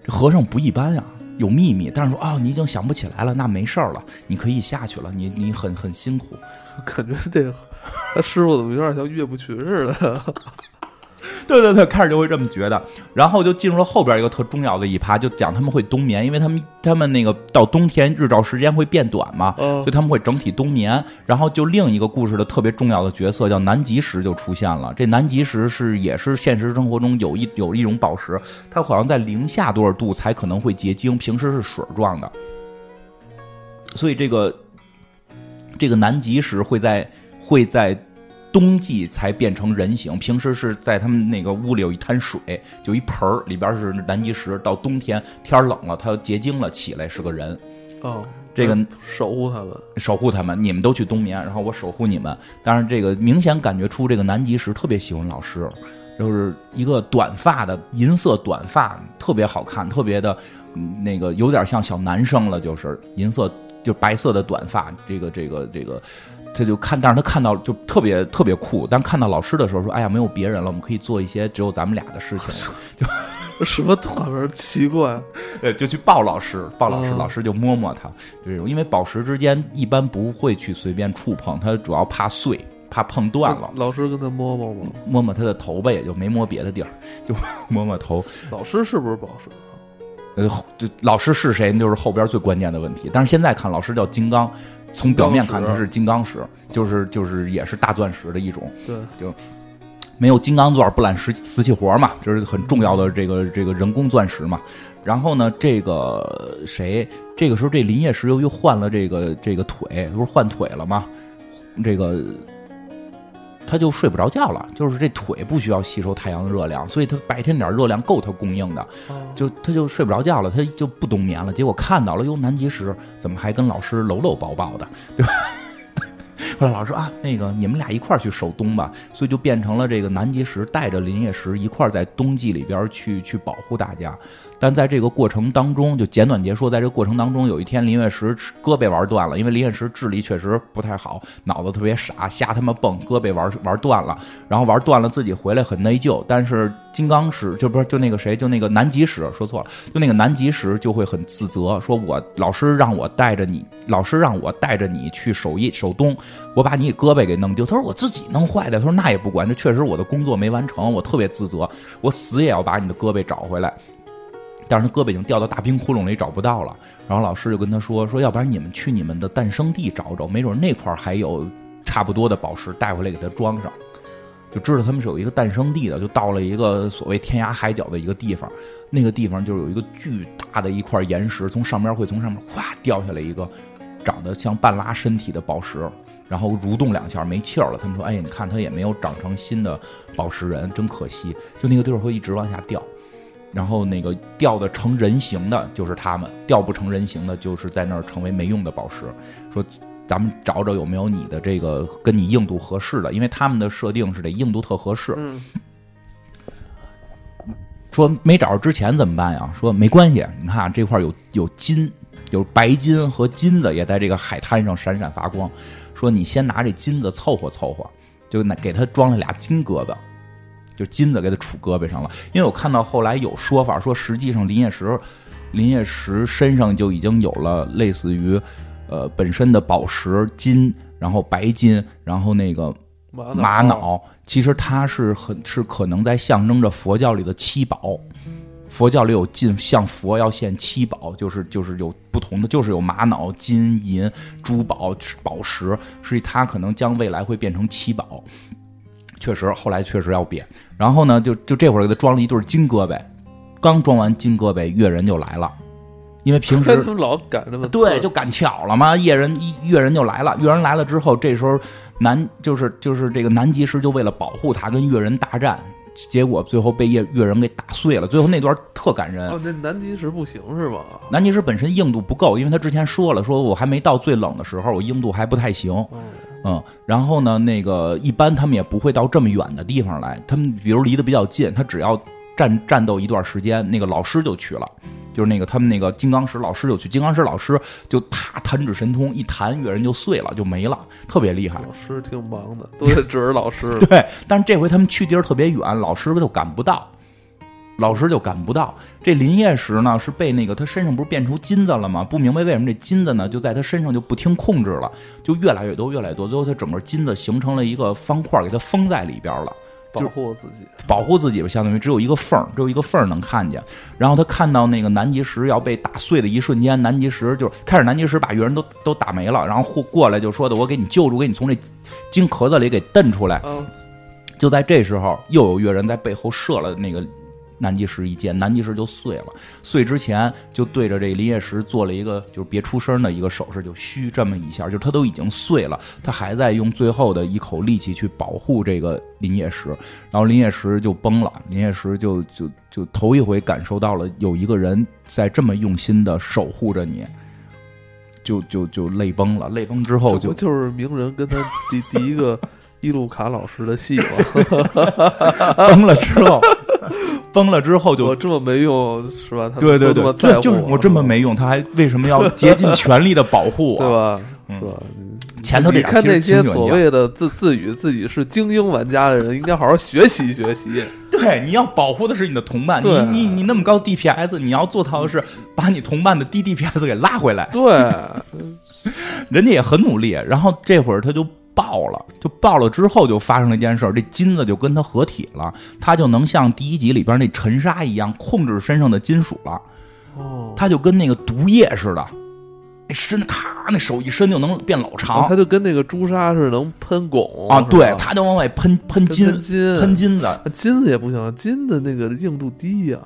这和尚不一般呀，有秘密。但是说，哦，你已经想不起来了，那没事儿了，你可以下去了。你你很很辛苦。感觉这个他师傅怎么有点像岳不群似的？对对对，开始就会这么觉得，然后就进入了后边一个特重要的一趴，就讲他们会冬眠，因为他们他们那个到冬天日照时间会变短嘛，嗯所以他们会整体冬眠。然后就另一个故事的特别重要的角色叫南极石就出现了。这南极石是也是现实生活中有一有一种宝石，它好像在零下多少度才可能会结晶，平时是水状的。所以这个这个南极石会在会在冬季才变成人形，平时是在他们那个屋里有一滩水，就一盆儿，里边是南极石。到冬天天儿冷了，它结晶了，起来是个人，哦，这个守护他们，守护他们。你们都去冬眠，然后我守护你们。但是，这个明显感觉出这个南极石特别喜欢老师，就是一个短发的银色短发，特别好看，特别的嗯那个有点像小男生了，就是银色就白色的短发，这个这个这个。他就看，但是他看到就特别特别酷。但看到老师的时候说：“哎呀，没有别人了，我们可以做一些只有咱们俩的事情。就 什么画面奇怪？” 呃，就去抱老师，抱老师，哦老师就摸摸他，就这种。因为宝石之间一般不会去随便触碰，他主要怕碎，怕碰断了。老师跟他摸摸吗？摸摸他的头吧，也就没摸别的地儿，就 摸摸头。老师是不是宝石？呃，后就老师是谁，那就是后边最关键的问题。但是现在看，老师叫金刚，从表面看金刚石他是金刚石，就是就是也是大钻石的一种。对，就没有金刚钻不揽石瓷器活嘛，这是很重要的这个这个人工钻石嘛。然后呢，这个谁，这个时候这林业石由于换了这个这个腿，不是换腿了吗？这个他就睡不着觉了，就是这腿不需要吸收太阳的热量，所以他白天点热量够他供应的，哦就他就睡不着觉了，他就不冬眠了。结果看到了，哟，南极石怎么还跟老师搂搂抱抱的，对吧？后 来老师说啊，那个你们俩一块儿去守冬吧，所以就变成了这个南极石带着林业石一块儿在冬季里边去去保护大家。但在这个过程当中，就简短截说，在这个过程当中，有一天林月石胳膊玩断了，因为林月石智力确实不太好，脑子特别傻，瞎他妈蹦，胳膊玩玩断了，然后玩断了自己回来很内疚。但是金刚石就不是就那个谁，就那个南极石说错了，就那个南极石就会很自责，说我老师让我带着你，老师让我带着你去守夜守冬，我把你胳膊给弄丢。他说我自己弄坏的，他说那也不管，这确实我的工作没完成，我特别自责，我死也要把你的胳膊找回来。但是他胳膊已经掉到大冰窟窿里找不到了，然后老师就跟他说说，要不然你们去你们的诞生地找找，没准那块儿还有差不多的宝石带回来给他装上。就知道他们是有一个诞生地的，就到了一个所谓天涯海角的一个地方，那个地方就是有一个巨大的一块岩石，从上面会从上面哗掉下来一个长得像半拉身体的宝石，然后蠕动两下没气儿了。他们说：“哎，你看它也没有长成新的宝石人，真可惜。”就那个地儿会一直往下掉。然后那个掉的成人形的，就是他们；掉不成人形的，就是在那儿成为没用的宝石。说咱们找找有没有你的这个跟你硬度合适的，因为他们的设定是得硬度特合适。嗯，说没找着之前怎么办呀？说没关系，你看啊这块有有金，有白金和金子也在这个海滩上闪闪发光。说你先拿这金子凑合凑合，就拿给他装了俩金疙瘩，就金子给他杵胳膊上了。因为我看到后来有说法说，实际上林业石林业石身上就已经有了类似于呃本身的宝石金，然后白金，然后那个玛玛瑙，其实它是很是可能在象征着佛教里的七宝。佛教里有进向佛要献七宝，就是就是有不同的，就是有玛瑙、金银、珠宝、宝石，所以它可能将未来会变成七宝。确实，后来确实要贬。然后呢，就就这会儿给他装了一对金胳膊，刚装完金胳膊，越人就来了，因为平时 老赶这么对，就赶巧了嘛，夜人越人就来了。越人来了之后，这时候南就是就是这个南极石就为了保护他，跟越人大战。结果最后被越越人给打碎了。最后那段特感人。哦，那南极石不行是吧？南极石本身硬度不够，因为他之前说了，说我还没到最冷的时候，我硬度还不太行。嗯，然后呢，那个一般他们也不会到这么远的地方来。他们比如离得比较近，他只要战战斗一段时间，那个老师就去了。就是那个他们那个金刚石老师就去，金刚石老师就啪弹指神通，一弹月人就碎了，就没了，特别厉害。老师挺忙的，都得指着老师。对，但是这回他们去地儿特别远，老师就赶不到，老师就赶不到。这林业石呢是被那个他身上不是变出金子了吗？不明白为什么这金子呢就在他身上就不听控制了，就越来越多，越来越多，最后他整个金子形成了一个方块，给他封在里边了。保护自己，保护自己吧，相当于只有一个缝儿，只有一个缝儿能看见。然后他看到那个南极石要被打碎的一瞬间，南极石就开始南极石把越人都都打没了，然后过过来就说的：“我给你救助，给你从这金壳子里给蹬出来。”就在这时候，又有越人在背后射了那个。南极石一见，南极石就碎了。碎之前就对着这林业石做了一个就是别出声的一个手势，就嘘这么一下，就他都已经碎了，他还在用最后的一口力气去保护这个林业石，然后林业石就崩了，林业石就就就头一回感受到了有一个人在这么用心的守护着你，就就就泪崩了，泪崩之后就就是鸣人跟他第第一个 伊路卡老师的戏吗？崩了之后。崩了之后就我这么没用是吧？对对对，对就是我这么没用，他还为什么要竭尽全力的保护我？对吧？是吧？前头你看那些所谓的自自诩自己是精英玩家的人，应该好好学习学习。对，你要保护的是你的同伴，你你你那么高 DPS，你要做到的是把你同伴的低 DPS 给拉回来。对，人家也很努力，然后这会儿他就。爆了，就爆了之后就发生了一件事，这金子就跟它合体了，它就能像第一集里边那尘沙一样控制身上的金属了。哦，它就跟那个毒液似的，那伸咔，那手一伸就能变老长。它就跟那个朱砂似的，能喷汞啊。对，它就往外喷喷金金喷金子，金子也不行，金子那个硬度低呀。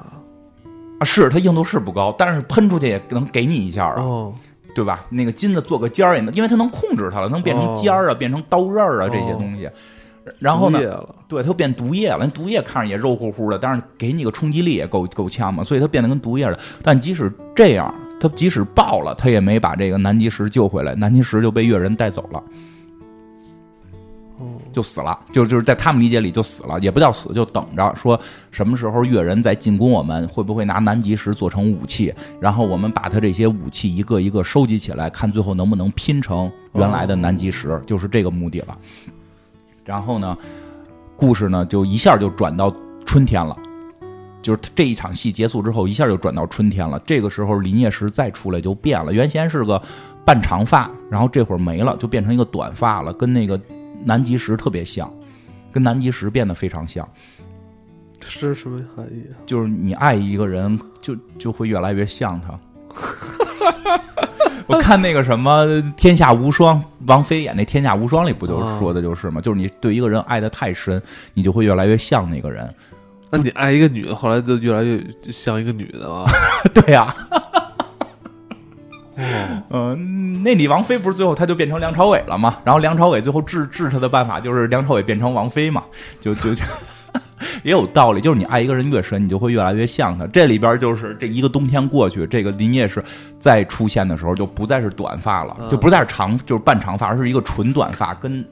啊，是它硬度是不高，但是喷出去也能给你一下啊。对吧？那个金子做个尖儿也能，因为它能控制它了，能变成尖儿啊，变成刀刃儿啊这些东西。然后呢，对，它又变毒液了。那毒液看着也肉乎乎的，但是给你个冲击力也够够呛嘛，所以它变得跟毒液似的。但即使这样，它即使爆了，它也没把这个南极石救回来，南极石就被越人带走了。就死了，就就是在他们理解里就死了，也不叫死，就等着说什么时候越人在进攻我们，会不会拿南极石做成武器，然后我们把他这些武器一个一个收集起来，看最后能不能拼成原来的南极石，就是这个目的了。然后呢，故事呢就一下就转到春天了，就是这一场戏结束之后，一下就转到春天了。这个时候林业石再出来就变了，原先是个半长发，然后这会儿没了，就变成一个短发了，跟那个。南极石特别像，跟南极石变得非常像。这是什么含义？就是你爱一个人，就就会越来越像他。我看那个什么《天下无双》，王菲演那《天下无双》里不就说的就是吗？就是你对一个人爱的太深，你就会越来越像那个人。那你爱一个女的，后来就越来越像一个女的了？对呀。嗯，那李王妃不是最后他就变成梁朝伟了吗？然后梁朝伟最后治治他的办法就是梁朝伟变成王妃嘛，就就 也有道理。就是你爱一个人越深，你就会越来越像他。这里边就是这一个冬天过去，这个林业是再出现的时候就不再是短发了，就不再是长，就是半长发，而是一个纯短发，跟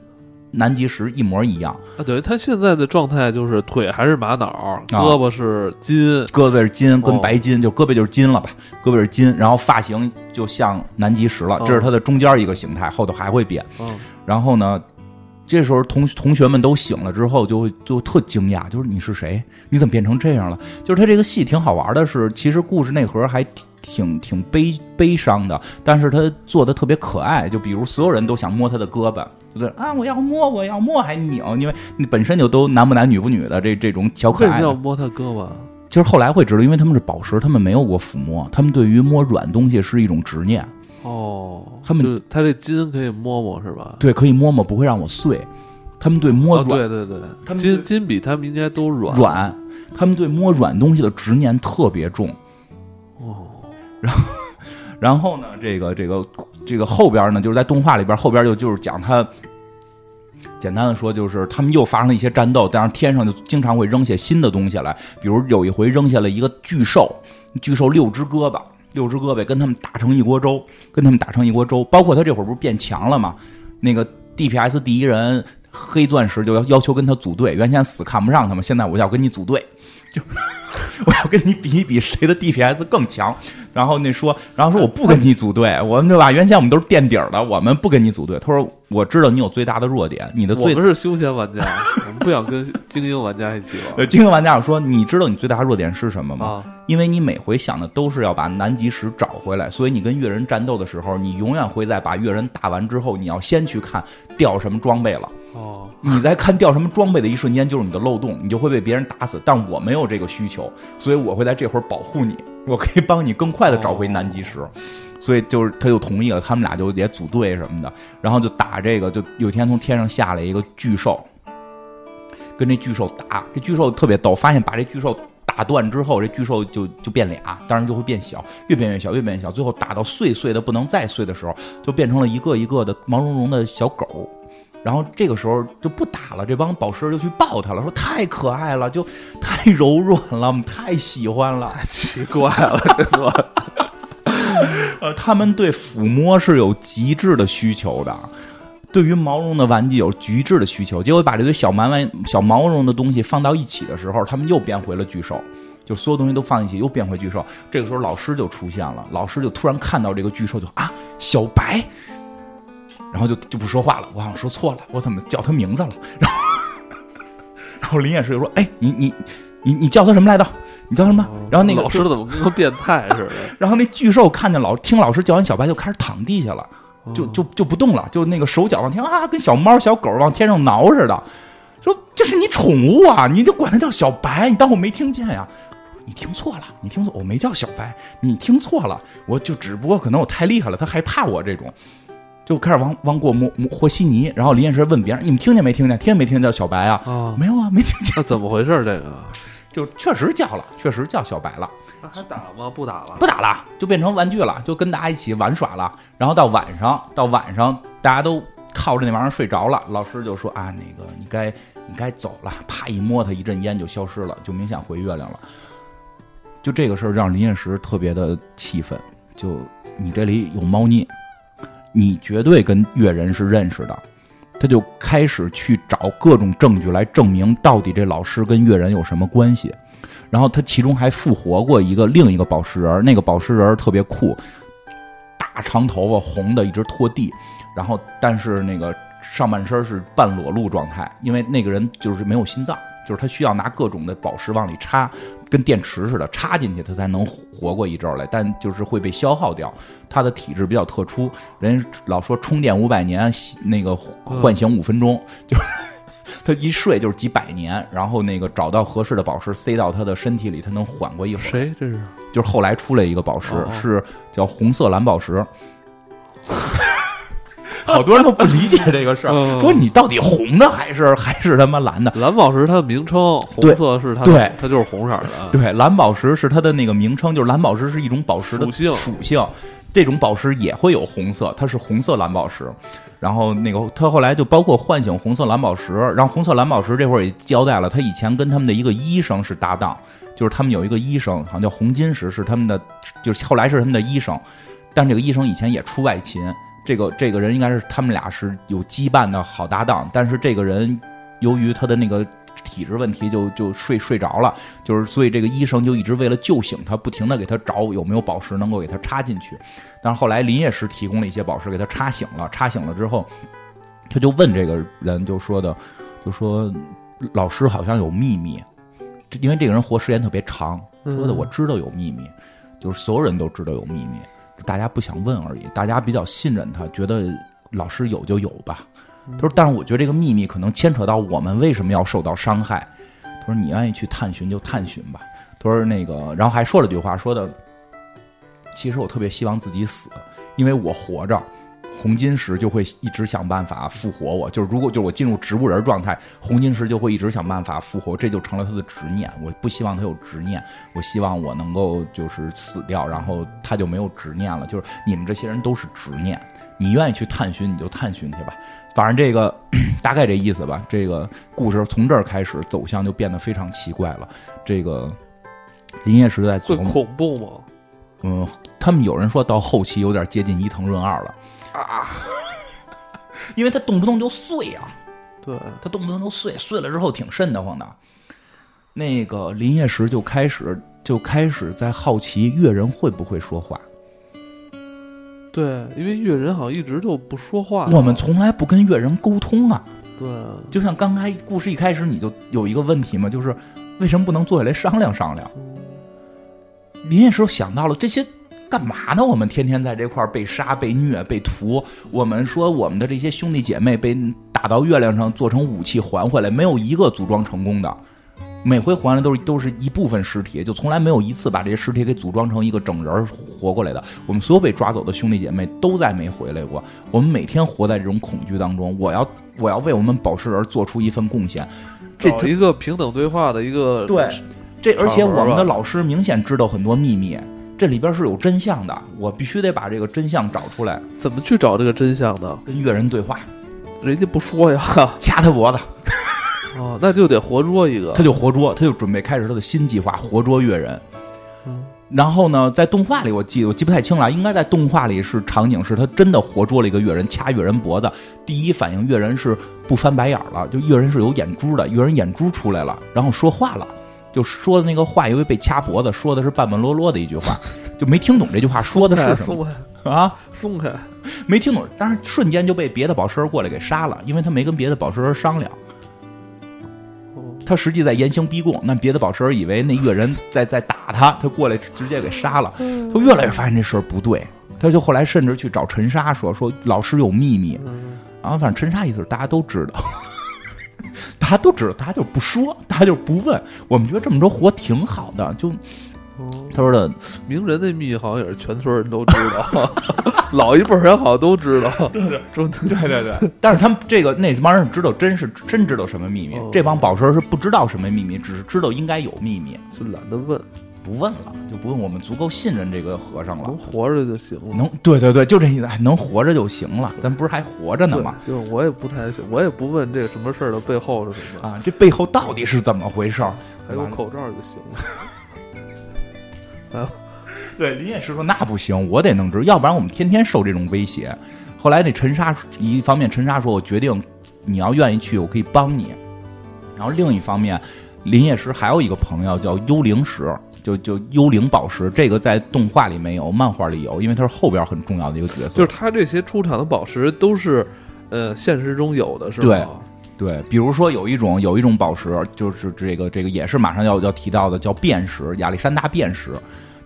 南极石一模一样，啊，等于他现在的状态就是腿还是玛瑙，胳膊是金，胳膊是金跟哦白金，就胳膊就是金了吧，胳膊是金，然后发型就像南极石了，哦这是它的中间一个形态，后头还会变。嗯，然后呢，这时候同同学们都醒了之后，就会就特惊讶，就是你是谁？你怎么变成这样了？就是他这个戏挺好玩的是，其实故事内核还挺挺挺悲悲伤的，但是他做的特别可爱。就比如所有人都想摸他的胳膊，就是啊，我要摸，我要摸，还拧，因为你本身就都男不男女不女的这这种小可为什么爱。要摸他胳膊？其实后来会知道，因为他们是宝石，他们没有过抚摸，他们对于摸软东西是一种执念。哦，他们他这金可以摸摸是吧？对，可以摸摸，不会让我碎。他们对摸对对对，他们对金金比他们应该都软软，他们对摸软东西的执念特别重。哦，然后呢，这个这个这个后边呢，就是在动画里边后边就就是讲他，简单的说就是他们又发生了一些战斗，但是天上就经常会扔下新的东西来，比如有一回扔下了一个巨兽，巨兽六只胳膊。六只胳膊跟他们打成一锅粥，跟他们打成一锅粥。包括他这会儿不是变强了吗？那个 DPS 第一人黑钻石就要要求跟他组队，原先死看不上他们，现在我要跟你组队，就 我要跟你比一比谁的 DPS 更强。然后那说，然后说我不跟你组队，我们对吧？原先我们都是垫底儿的，我们不跟你组队。他说我知道你有最大的弱点，你的最我们是休闲玩家，我们不想跟精英玩家一起呃，玩精英玩家我说，你知道你最大的弱点是什么吗？啊。因为你每回想的都是要把南极石找回来，所以你跟越人战斗的时候，你永远会在把越人打完之后，你要先去看掉什么装备了。哦，你在看掉什么装备的一瞬间，就是你的漏洞，你就会被别人打死。但我没有这个需求，所以我会在这会儿保护你，我可以帮你更快的找回南极石。所以就是他就同意了，他们俩就也组队什么的，然后就打这个。就有一天从天上下来一个巨兽，跟这巨兽打，这巨兽特别逗，发现把这巨兽。打断之后，这巨兽就就变俩，当然就会变小，越变越小，越变越小，最后打到碎碎的不能再碎的时候，就变成了一个一个的毛茸茸的小狗。然后这个时候就不打了，这帮宝石就去抱它了，说太可爱了，就太柔软了，我们太喜欢了。太奇怪了，这个呃，他们对抚摸是有极致的需求的，对于毛绒的玩具有极致的需求。结果把这堆小蛮玩小毛绒的东西放到一起的时候，他们又变回了巨兽。就所有东西都放一起，又变回巨兽。这个时候老师就出现了，老师就突然看到这个巨兽就啊小白，然后就就不说话了。我好像说错了，我怎么叫他名字了？然后然后林演师就说：“哎，你你你你叫他什么来着？你叫什么？”然后那个老师怎么跟个变态似的？然后那巨兽看见老听老师叫完小白，就开始躺地下了，就哦就就不动了，就那个手脚往天啊，跟小猫小狗往天上挠似的。说这是你宠物啊，你就管它叫小白，你当我没听见呀？你听错了，你听错，我没叫小白，你听错了，我就只不过可能我太厉害了，他害怕我这种，就开始往往过摸摸和稀泥。然后林验师问别人：“你们听见没听见？听见没听见叫小白啊？”啊，没有啊，没听见，那怎么回事？这个 就确实叫了，确实叫小白了。那还打吗？不打了不打了，就变成玩具了，就跟大家一起玩耍了。然后到晚上，到晚上大家都靠着那玩意儿睡着了，老师就说啊，那个你该你该走了，啪一摸它，一阵烟就消失了，就明显回月亮了。就这个事儿让林彦石特别的气愤，就你这里有猫腻，你绝对跟越人是认识的。他就开始去找各种证据来证明到底这老师跟越人有什么关系。然后他其中还复活过一个另一个宝石人，那个宝石人特别酷，大长头发，红的，一直拖地，然后但是那个上半身是半裸露状态，因为那个人就是没有心脏，就是他需要拿各种的宝石往里插，跟电池似的插进去，它才能活过一周来，但就是会被消耗掉。它的体质比较特殊，人老说充电五百年，那个唤醒五分钟，就是。他一睡就是几百年，然后那个找到合适的宝石塞到他的身体里，他能缓过一会儿。谁？这是就是后来出来一个宝石，是叫红色蓝宝石。好多人都不理解这个事儿，嗯说你到底红的还是还是他妈蓝的？蓝宝石，它的名称，红色是它，对它就是红色的。对，蓝宝石是它的那个名称，就是蓝宝石是一种宝石的属性属性。这种宝石也会有红色，它是红色蓝宝石。然后那个他后来就包括唤醒红色蓝宝石，然后红色蓝宝石这会儿也交代了，他以前跟他们的一个医生是搭档，就是他们有一个医生好像叫红金石，是他们的，就是后来是他们的医生，但这个医生以前也出外勤，这个这个人应该是他们俩是有羁绊的好搭档，但是这个人由于他的那个体质问题就就睡睡着了，就是所以这个医生就一直为了救醒他，不停的给他找有没有宝石能够给他插进去。但是后来林业师提供了一些宝石给他插醒了，插醒了之后，他就问这个人就说的，就说老师好像有秘密，因为这个人活时间特别长，说的嗯。我知道有秘密，就是所有人都知道有秘密，大家不想问而已，大家比较信任他，觉得老师有就有吧。他说，但是我觉得这个秘密可能牵扯到我们为什么要受到伤害。他说，你愿意去探寻就探寻吧。他说那个，然后还说了句话，说的，其实我特别希望自己死，因为我活着。红金石就会一直想办法复活我，就是如果就是我进入植物人状态，红金石就会一直想办法复活，这就成了他的执念。我不希望他有执念，我希望我能够就是死掉，然后他就没有执念了。就是你们这些人都是执念，你愿意去探寻你就探寻去吧，反正这个 大概这意思吧。这个故事从这儿开始走向就变得非常奇怪了。这个林业时代最，恐怖吗？嗯，他们有人说到后期有点接近伊藤润二了，啊，因为他动不动就碎啊。对，他动不动就碎，碎了之后挺瘆得慌的。那个林业石就开始就开始在好奇月人会不会说话。对，因为月人好像一直就不说话。我们从来不跟月人沟通啊，对，就像刚开故事一开始你就有一个问题嘛，就是为什么不能坐下来商量商量？嗯林业石想到了这些。干嘛呢？我们天天在这块儿被杀、被虐、被屠。我们说我们的这些兄弟姐妹被打到月亮上做成武器还回来，没有一个组装成功的。每回还来都是都是一部分尸体，就从来没有一次把这些尸体给组装成一个整人活过来的。我们所有被抓走的兄弟姐妹都再没回来过。我们每天活在这种恐惧当中。我要我要为我们保释人做出一份贡献。这找一个平等对话的一个对这而且我们的老师明显知道很多秘密，这里边是有真相的。我必须得把这个真相找出来，怎么去找这个真相呢？跟越人对话，人家不说呀，掐他脖子，哦，那就得活捉一个。他就活捉，他就准备开始他的新计划，活捉越人。嗯然后呢，在动画里我记得我记不太清了，应该在动画里是场景是他真的活捉了一个越人，掐越人脖子。第一反应，越人是不翻白眼儿了，就越人是有眼珠的，越人眼珠出来了，然后说话了，就说的那个话，因为被掐脖子，说的是半半落落的一句话，就没听懂这句话说的是什松么开，啊，松开，没听懂，但是瞬间就被别的宝石人过来给杀了，因为他没跟别的宝石人商量。哦。他实际在严刑逼供，那别的宝石人以为那月人在在打他，他过来直接给杀了。他越来越发现这事儿不对，他就后来甚至去找陈沙说说老师有秘密，嗯，然后反正陈沙意思是大家都知道，大家都知道，大家就不说，大家就不问。我们觉得这么着活挺好的，就哦。他说的。名人的秘密好像也是全村人都知道，老一辈人好像都知道，对对。对。对对，但是他们这个那帮人知道真是真知道什么秘密哦，这帮宝石是不知道什么秘密，只是知道应该有秘密，就懒得问，不问了，就不问。我们足够信任这个和尚了能，活着就行了。能对对对，就这意思，哎能活着就行了，咱不是还活着呢吗？，就是我也不太想，我也不问这个什么事儿的背后是什么，啊，这背后到底是怎么回事儿？还有口罩就行了。对，林业师说那不行，我得弄直，要不然我们天天受这种威胁。后来那陈沙一方面，陈沙说我决定，你要愿意去，我可以帮你。然后另一方面，林业师还有一个朋友叫幽灵石，就就幽灵宝石，这个在动画里没有，漫画里有，因为它是后边很重要的一个角色。就是他这些出场的宝石都是，呃，现实中有的是吗？对对，比如说有一种有一种宝石，就是这个这个也是马上要要提到的，叫变石，亚历山大变石，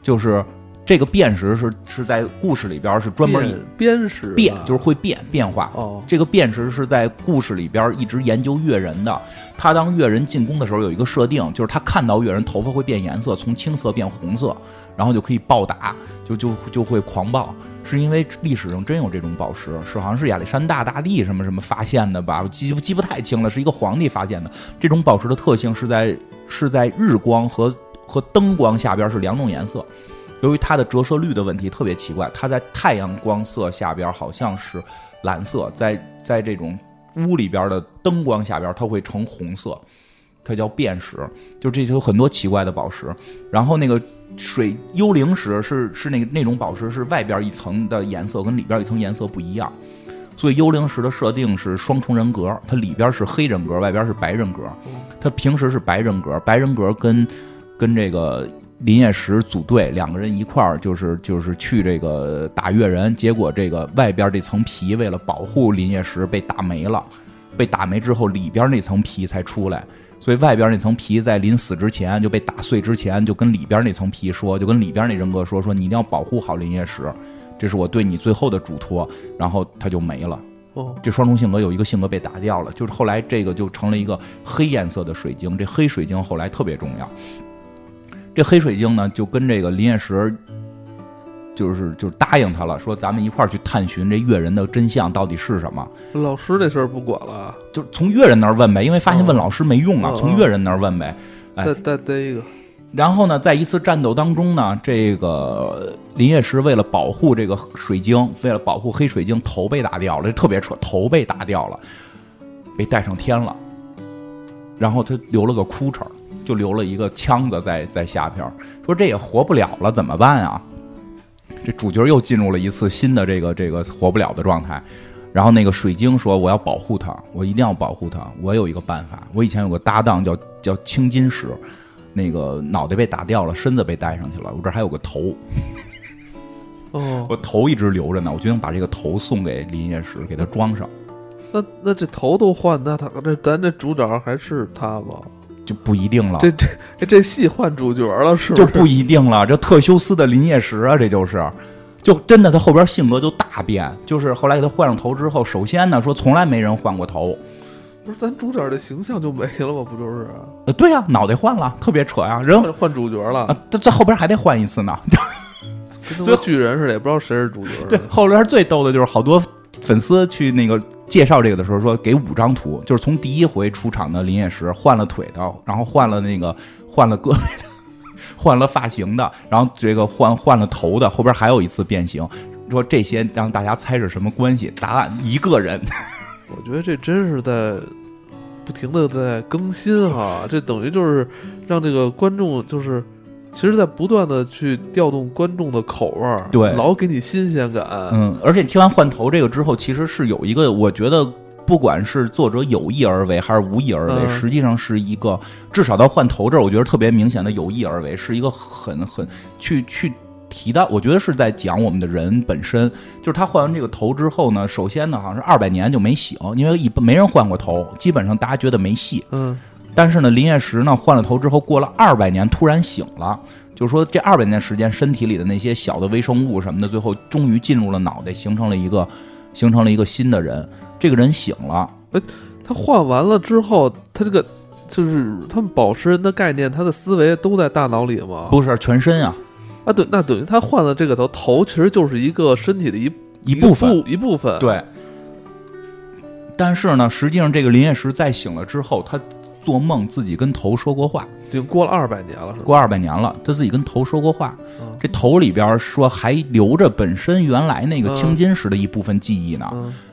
就是这个变识是是在故事里边是专门以编编石变，就是会变变化。哦，这个变识是在故事里边一直研究越人的。他当越人进攻的时候，有一个设定，就是他看到越人头发会变颜色，从青色变红色，然后就可以暴打，就就就会狂暴。是因为历史上真有这种宝石，是好像是亚历山大大帝什么什么发现的吧？我记记不太清了，是一个皇帝发现的。这种宝石的特性是在是在日光和和灯光下边是两种颜色。由于它的折射率的问题特别奇怪，它在太阳光色下边好像是蓝色，在在这种屋里边的灯光下边，它会呈红色，它叫变石。就这就有很多奇怪的宝石。然后那个水幽灵石是是那个那种宝石，是外边一层的颜色跟里边一层颜色不一样，所以幽灵石的设定是双重人格，它里边是黑人格，外边是白人格。它平时是白人格，白人格跟跟这个林业石组队，两个人一块儿就是就是去这个打越人，结果这个外边这层皮为了保护林业石被打没了，被打没之后里边那层皮才出来。所以外边那层皮在临死之前就被打碎之前，就跟里边那层皮说，就跟里边那人格说，说你一定要保护好林业石，这是我对你最后的嘱托。然后他就没了。哦，这双重性格有一个性格被打掉了，就是后来这个就成了一个黑颜色的水晶。这黑水晶后来特别重要。这黑水晶呢，就跟这个林业石。就是就是答应他了，说咱们一块儿去探寻这越人的真相到底是什么。老师这事儿不管了，就从越人那儿问呗，因为发现问老师没用啊，从越人那儿问呗。再再逮一个。然后呢，在一次战斗当中呢，这个林业石为了保护这个水晶，为了保护黑水晶，头被打掉了，这特别扯，头被打掉了，被带上天了。然后他留了个哭哧，就留了一个腔子在在下边，说这也活不了了，怎么办啊？这主角又进入了一次新的这个这个活不了的状态，然后那个水晶说：“我要保护他，我一定要保护他。我有一个办法，我以前有个搭档叫叫青金石，那个脑袋被打掉了，身子被带上去了，我这还有个头，哦，我头一直留着呢。我决定把这个头送给林业石，给他装上。那那这头都换，那他这咱这主角还是他吗？”就不一定了，这这这戏换主角了是？就不一定了。这特修斯的林业石啊，这就是，就真的他后边性格就大变。就是后来给他换上头之后，首先呢说从来没人换过头，不是咱主角的形象就没了吗？不就是？呃，对呀，脑袋换了，特别扯呀，人换主角了，这这后边还得换一次呢，跟巨人似的，也不知道谁是主角。对，后边最逗的就是好多。粉丝去那个介绍这个的时候说，给五张图，就是从第一回出场的林野石换了腿的，然后换了那个换了胳膊的，换了发型的，然后这个换换了头的，后边还有一次变形。说这些让大家猜是什么关系？答案一个人。我觉得这真是在不停的在更新哈，这等于就是让这个观众就是。其实，在不断的去调动观众的口味儿，对，老给你新鲜感。嗯，而且你听完换头这个之后，其实是有一个，我觉得不管是作者有意而为还是无意而为，实际上是一个，至少到换头这儿，我觉得特别明显的有意而为，是一个很很去去提到，我觉得是在讲我们的人本身，就是他换完这个头之后呢，首先呢，好像是二百年就没醒，因为一般没人换过头，基本上大家觉得没戏。嗯。但是呢，林业石呢换了头之后，过了二百年突然醒了，就是说这二百年时间，身体里的那些小的微生物什么的，最后终于进入了脑袋，形成了一个形成了一个新的人。这个人醒了，哎，他换完了之后，他这个就是他们宝石人的概念，他的思维都在大脑里吗？不是，全身啊。啊，对，那等于他换了这个头，头其实就是一个身体的一一部分，一部分。对。但是呢，实际上这个林业石在醒了之后，他。做梦自己跟头说过话，已经过了二百年了，是过二百年了，他自己跟头说过话。这头里边说还留着本身原来那个青金石的一部分记忆呢。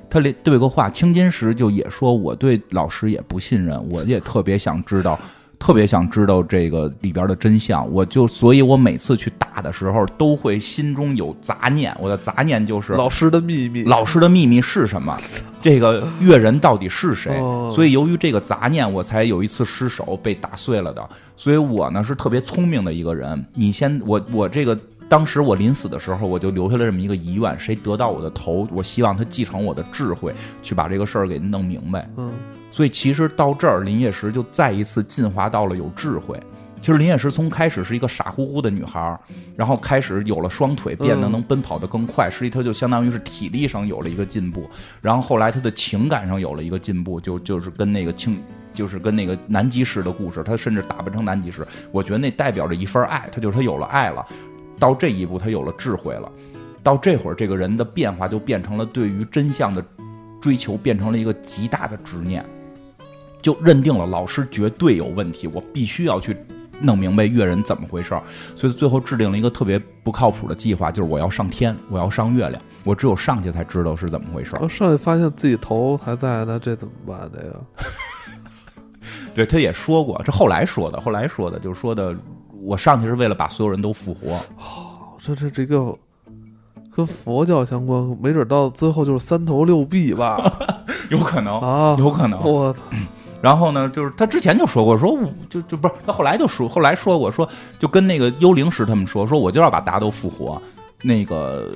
他连对过话，青金石就也说我对老师也不信任，我也特别想知道。特别想知道这个里边的真相，我就，所以我每次去打的时候，都会心中有杂念。我的杂念就是老师的秘密，老师的秘密是什么？这个越人到底是谁？所以由于这个杂念，我才有一次失手被打碎了的。所以我呢是特别聪明的一个人。你先，我我这个。当时我临死的时候，我就留下了这么一个遗愿：谁得到我的头，我希望他继承我的智慧，去把这个事儿给弄明白。嗯，所以其实到这儿，林业石就再一次进化到了有智慧。其实林业石从开始是一个傻乎乎的女孩，然后开始有了双腿，变得能奔跑得更快。实际她就相当于是体力上有了一个进步，然后后来她的情感上有了一个进步，就就是跟那个青，就是跟那个南极石的故事，她甚至打扮成南极石。我觉得那代表着一份爱，她就是她有了爱了。到这一步，他有了智慧了。到这会儿，这个人的变化就变成了对于真相的追求，变成了一个极大的执念，就认定了老师绝对有问题，我必须要去弄明白越人怎么回事儿。所以最后制定了一个特别不靠谱的计划，就是我要上天，我要上月亮，我只有上去才知道是怎么回事儿。上去发现自己头还在，那这怎么办？这个，对，他也说过，这后来说的，后来说的，就是说的。我上去是为了把所有人都复活。哦这这这个跟佛教相关，没准到最后就是三头六臂吧？有可能，啊，有可能。我操！然后呢，就是他之前就说过，说我就就不是他后来就说，后来说过，说就跟那个幽灵石他们说，说我就要把大家都复活。那个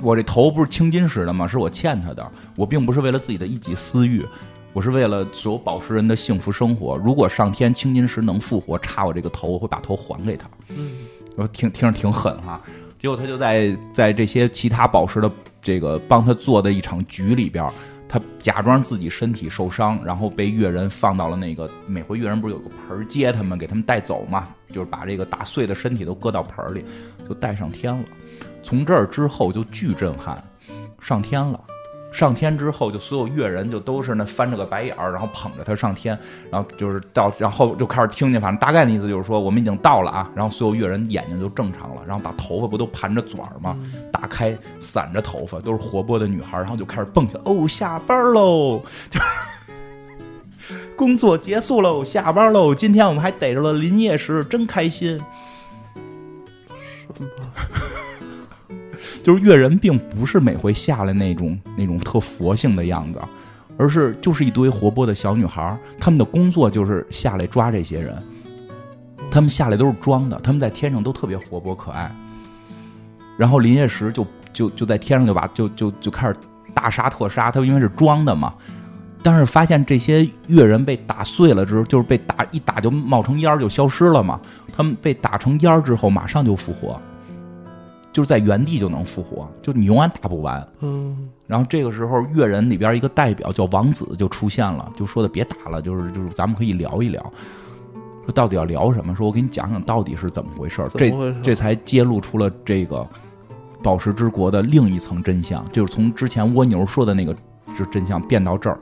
我这头不是青金石的吗？是我欠他的。我并不是为了自己的一己私欲，我是为了所有宝石人的幸福生活。如果上天青金石能复活，插我这个头，我会把头还给他。嗯，我听听着挺狠哈。结果他就在在这些其他宝石的这个帮他做的一场局里边。他假装自己身体受伤，然后被越人放到了那个每回越人不是有个盆接他们，给他们带走嘛，就是把这个打碎的身体都搁到盆里，就带上天了。从这儿之后就巨震撼，上天了。上天之后，就所有乐人就都是那翻着个白眼儿，然后捧着他上天，然后就是到，然后就开始听见，反正大概的意思就是说我们已经到了啊，然后所有乐人眼睛就正常了，然后把头发不都盘着卷儿吗？打开散着头发，都是活泼的女孩，然后就开始蹦起来，哦，下班喽，就 工作结束喽，下班喽，今天我们还逮着了林业石，真开心。什么？就是越人并不是每回下来那种那种特佛性的样子，而是就是一堆活泼的小女孩他们的工作就是下来抓这些人，他们下来都是装的，他们在天上都特别活泼可爱。然后林业石就就就在天上就把就就就开始大杀特杀，他们因为是装的嘛。但是发现这些越人被打碎了之后，就是被打一打就冒成烟儿就消失了嘛。他们被打成烟儿之后，马上就复活。就是在原地就能复活，就你永远打不完。嗯，然后这个时候，越人里边一个代表叫王子就出现了，就说的别打了，就是就是咱们可以聊一聊，说到底要聊什么？说我给你讲讲到底是怎么回事这这才揭露出了这个宝石之国的另一层真相，就是从之前蜗牛说的那个是真相变到这儿。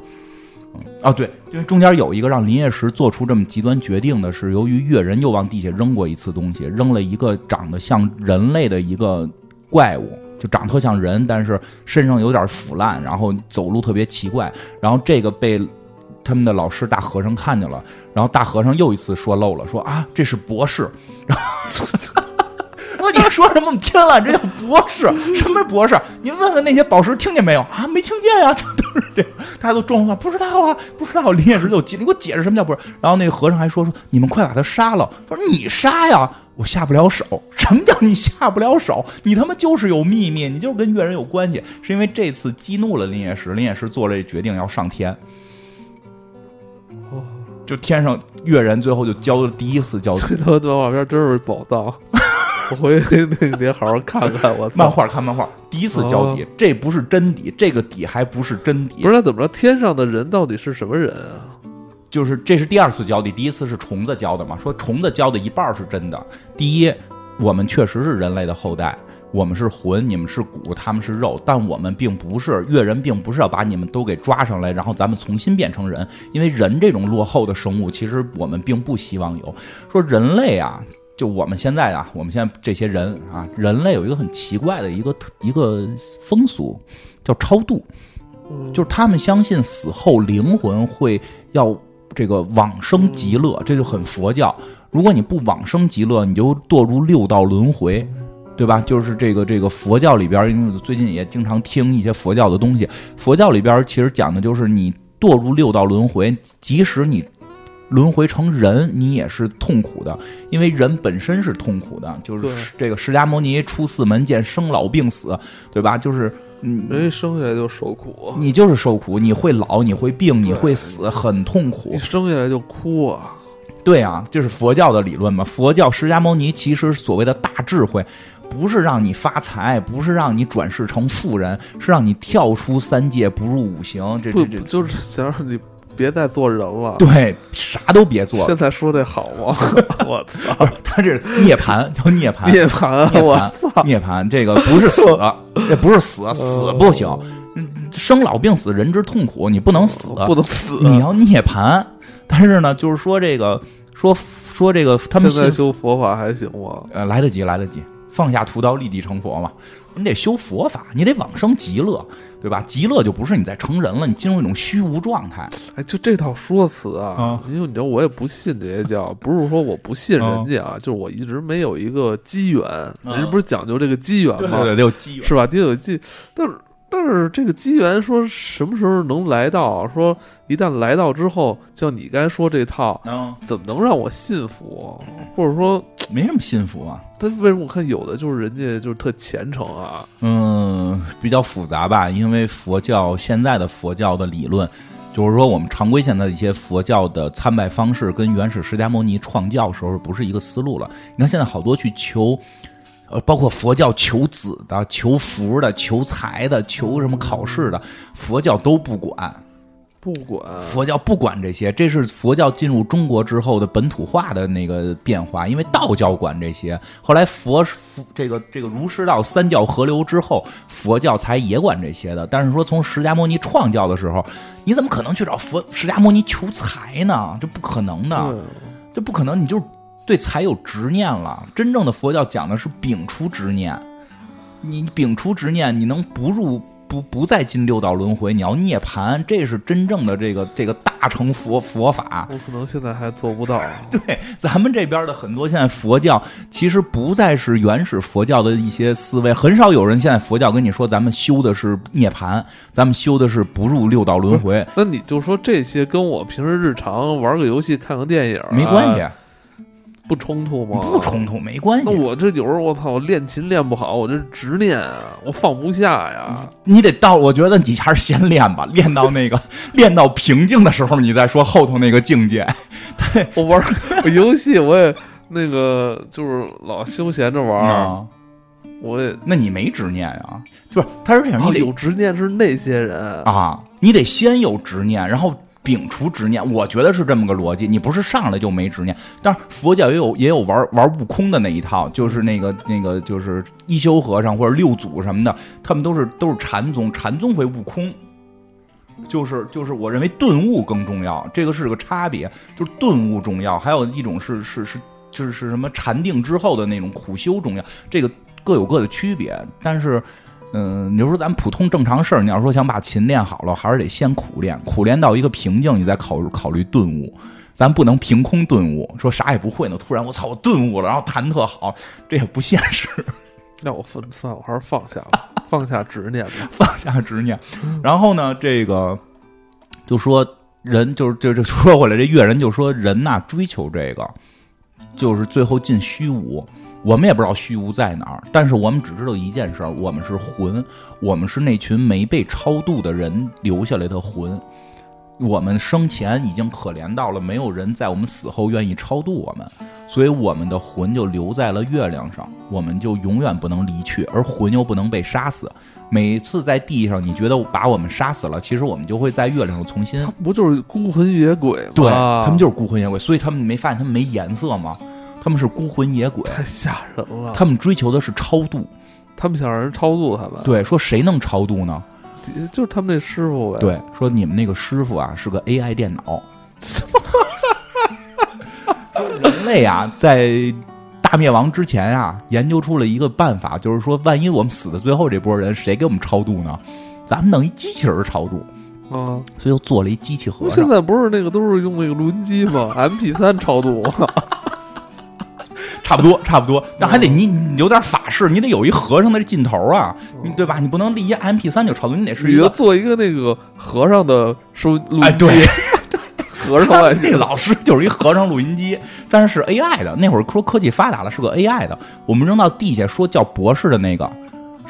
嗯，哦对，因为中间有一个让林业石做出这么极端决定的是，由于越人又往地下扔过一次东西，扔了一个长得像人类的一个怪物，就长得特像人，但是身上有点腐烂，然后走路特别奇怪。然后这个被他们的老师大和尚看见了，然后大和尚又一次说漏了，说啊这是博士。然后。我你说什么？我们听了，这叫博士？什么博士？您问问那些宝石，听见没有啊？没听见呀，这都是这样。大家都装话，不知道啊，不知道。林业石就急，你给我解释什么叫不是？然后那个和尚还说说，你们快把他杀了。他说你杀呀，我下不了手。什么叫你下不了手？你他妈就是有秘密，你就是跟越人有关系。是因为这次激怒了林业石，林业石做了这决定要上天。哦，就天上越人最后就交了第一次交。这套动画片真是宝藏。我回去那得好好看看。我漫画看漫画，第一次交底，这不是真底，这个底还不是真底。不是怎么着？天上的人到底是什么人啊？就是这是第二次交底，第一次是虫子交的嘛？说虫子交的一半是真的。第一，我们确实是人类的后代，我们是魂，你们是骨，他们是肉，但我们并不是越人，并不是要把你们都给抓上来，然后咱们重新变成人。因为人这种落后的生物，其实我们并不希望有。说人类啊。就我们现在啊，我们现在这些人啊，人类有一个很奇怪的一个一个风俗，叫超度，就是他们相信死后灵魂会要这个往生极乐，这就很佛教。如果你不往生极乐，你就堕入六道轮回，对吧？就是这个这个佛教里边，因为最近也经常听一些佛教的东西，佛教里边其实讲的就是你堕入六道轮回，即使你。轮回成人，你也是痛苦的，因为人本身是痛苦的。就是这个释迦牟尼出四门见生老病死，对吧？就是嗯，人一生下来就受苦，你就是受苦，你会老，你会病，你会死，很痛苦。你生下来就哭啊？对啊，这是佛教的理论嘛？佛教释迦牟尼其实所谓的大智慧，不是让你发财，不是让你转世成富人，是让你跳出三界，不入五行。这这这就是想让你。别再做人了，对，啥都别做。现在说这好吗？我操，他这涅槃叫涅槃，涅槃，我操，涅槃这个不是死，这不是死，死不行，生老病死，人之痛苦，你不能死，不能死，你要涅槃。但是呢，就是说这个，说说这个，他们现在修佛法还行吗？呃，来得及，来得及。放下屠刀立地成佛嘛。你得修佛法，你得往生极乐，对吧？极乐就不是你在成人了，你进入一种虚无状态。哎，就这套说辞啊，啊因为你知道我也不信这些教，不是说我不信人家啊，就是我一直没有一个机缘，人家不是讲究这个机缘吗？对对对，得有机缘。是吧？得有机，但是但是这个机缘说什么时候能来到？说一旦来到之后，就像你刚才说这套，嗯，怎么能让我信服？或者说，没什么信服啊。他为什么我看有的就是人家就是特虔诚啊？嗯，比较复杂吧，因为佛教现在的佛教的理论，就是说我们常规现在的一些佛教的参拜方式，跟原始释迦牟尼创教时候不是一个思路了。你看现在好多去求，呃，包括佛教求子的、求福的、求财的、求什么考试的，佛教都不管。不管佛教不管这些，这是佛教进入中国之后的本土化的那个变化。因为道教管这些，后来佛佛这个这个儒释道三教合流之后，佛教才也管这些的。但是说从释迦牟尼创教的时候，你怎么可能去找佛释迦牟尼求财呢？这不可能的，这不可能，你就是对财有执念了。真正的佛教讲的是摒除执念，你摒除执念，你能不入不不再进六道轮回，你要涅槃，这是真正的这个这个大乘佛佛法。我可能现在还做不到。对，咱们这边的很多现在佛教其实不再是原始佛教的一些思维，很少有人现在佛教跟你说咱们修的是涅槃，咱们修的是不入六道轮回，那你就说这些跟我平时日常玩个游戏、看个电影、啊、没关系，不冲突吗？不冲突，没关系。那我这有时候我操，我练琴练不好，我这执念啊，我放不下呀。你得到，我觉得你还是先练吧，练到那个 练到平静的时候，你再说后头那个境界。对我玩我游戏，我也那个就是老休闲着玩儿，啊，我也那你没执念啊？就是他是这样，哦你得有执念是那些人，啊，你得先有执念，然后摒除执念。我觉得是这么个逻辑，你不是上来就没执念。当然，佛教也有也有玩玩悟空的那一套，就是那个那个就是一休和尚或者六祖什么的，他们都是都是禅宗，禅宗会悟空。就是就是，我认为顿悟更重要，这个是个差别，就是顿悟重要，还有一种是是是就是是什么禅定之后的那种苦修重要，这个各有各的区别。但是，嗯，你就说咱们普通正常事儿，你要说想把琴练好了，还是得先苦练，苦练到一个瓶颈，你再考考虑顿悟。咱不能凭空顿悟，说啥也不会呢，突然我操我顿悟了，然后弹特好，这也不现实。那我分算了，我还是放下吧，放下执念吧。放下执念。然后呢，这个就说人就是就就说回来，这乐人就说人呐、追求这个，就是最后进虚无。我们也不知道虚无在哪儿，但是我们只知道一件事儿：我们是魂，我们是那群没被超度的人留下来的魂。我们生前已经可怜到了，没有人在我们死后愿意超度我们，所以我们的魂就留在了月亮上，我们就永远不能离去，而魂又不能被杀死。每次在地上，你觉得把我们杀死了，其实我们就会在月亮上重新。不就是孤魂野鬼吗？对他们就是孤魂野鬼，所以他们没发现他们没颜色吗？他们是孤魂野鬼，太吓人了。他们追求的是超度。他们想让人超度他们，对，说谁能超度呢？就是他们那师傅呗。，对，说你们那个师傅啊是个 AI 电脑。说 人类啊，在大灭亡之前啊，研究出了一个办法，就是说，万一我们死的最后这波人，谁给我们超度呢？咱们弄一机器人超度，啊，所以又做了一机器盒现。在不是那个都是用那个录音机吗？MP 三超度，差不多，差不多，但还得你你有点法式，你得有一和尚的劲头啊，你对吧？你不能立一 MP 三就炒作，你得是一个做一个那个和尚的收录音机，哎，对，和尚外那星老师就是一和尚录音机，但是是 AI 的。那会儿说科技发达了，是个 AI 的。我们扔到地下说叫博士的那个，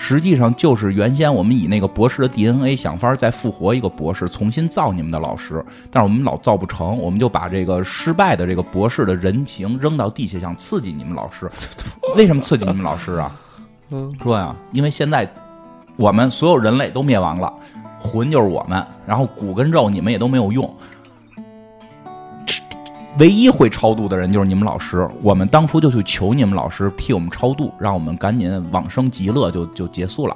实际上就是原先我们以那个博士的 DNA 想法再复活一个博士，重新造你们的老师，但是我们老造不成，我们就把这个失败的这个博士的人形扔到地下，想刺激你们老师。为什么刺激你们老师啊？嗯，说呀，因为现在我们所有人类都灭亡了，魂就是我们，然后骨跟肉你们也都没有用，唯一会超度的人就是你们老师。我们当初就去求你们老师替我们超度，让我们赶紧往生极乐就就结束了。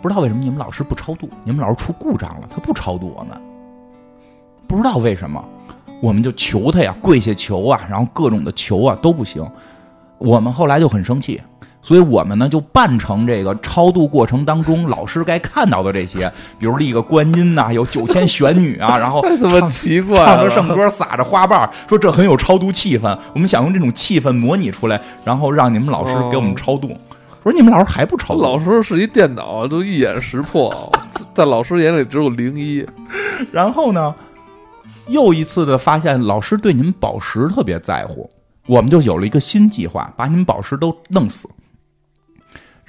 不知道为什么你们老师不超度，你们老师出故障了，他不超度我们，不知道为什么，我们就求他呀，跪下求啊，然后各种的求啊都不行。我们后来就很生气，所以我们呢就扮成这个超度过程当中老师该看到的这些，比如立个观音呐、有九天玄女啊，然后太他妈奇怪唱着。圣歌，撒着花瓣，说这很有超度气氛。我们想用这种气氛模拟出来，然后让你们老师给我们超度。我说你们老师还不超度？老师是一电脑，都一眼识破，在老师眼里只有零一。然后呢，又一次的发现老师对你们宝石特别在乎，我们就有了一个新计划，把你们宝石都弄死，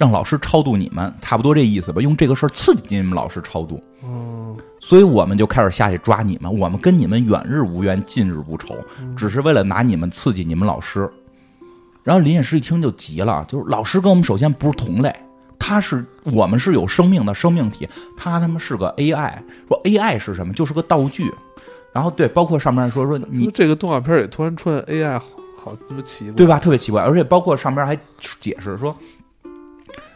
让老师超度你们，差不多这意思吧。用这个事儿刺激你们老师超度。嗯，所以我们就开始下去抓你们，我们跟你们远日无冤，近日无仇，只是为了拿你们刺激你们老师。然后林业师一听就急了，就是老师跟我们首先不是同类，他是我们是有生命的生命体，他他妈是个 AI，说 AI 是什么？就是个道具。然后对，包括上面说说你这个动画片也突然出现 AI，好好这么奇怪，对吧？特别奇怪，而且包括上面还解释说，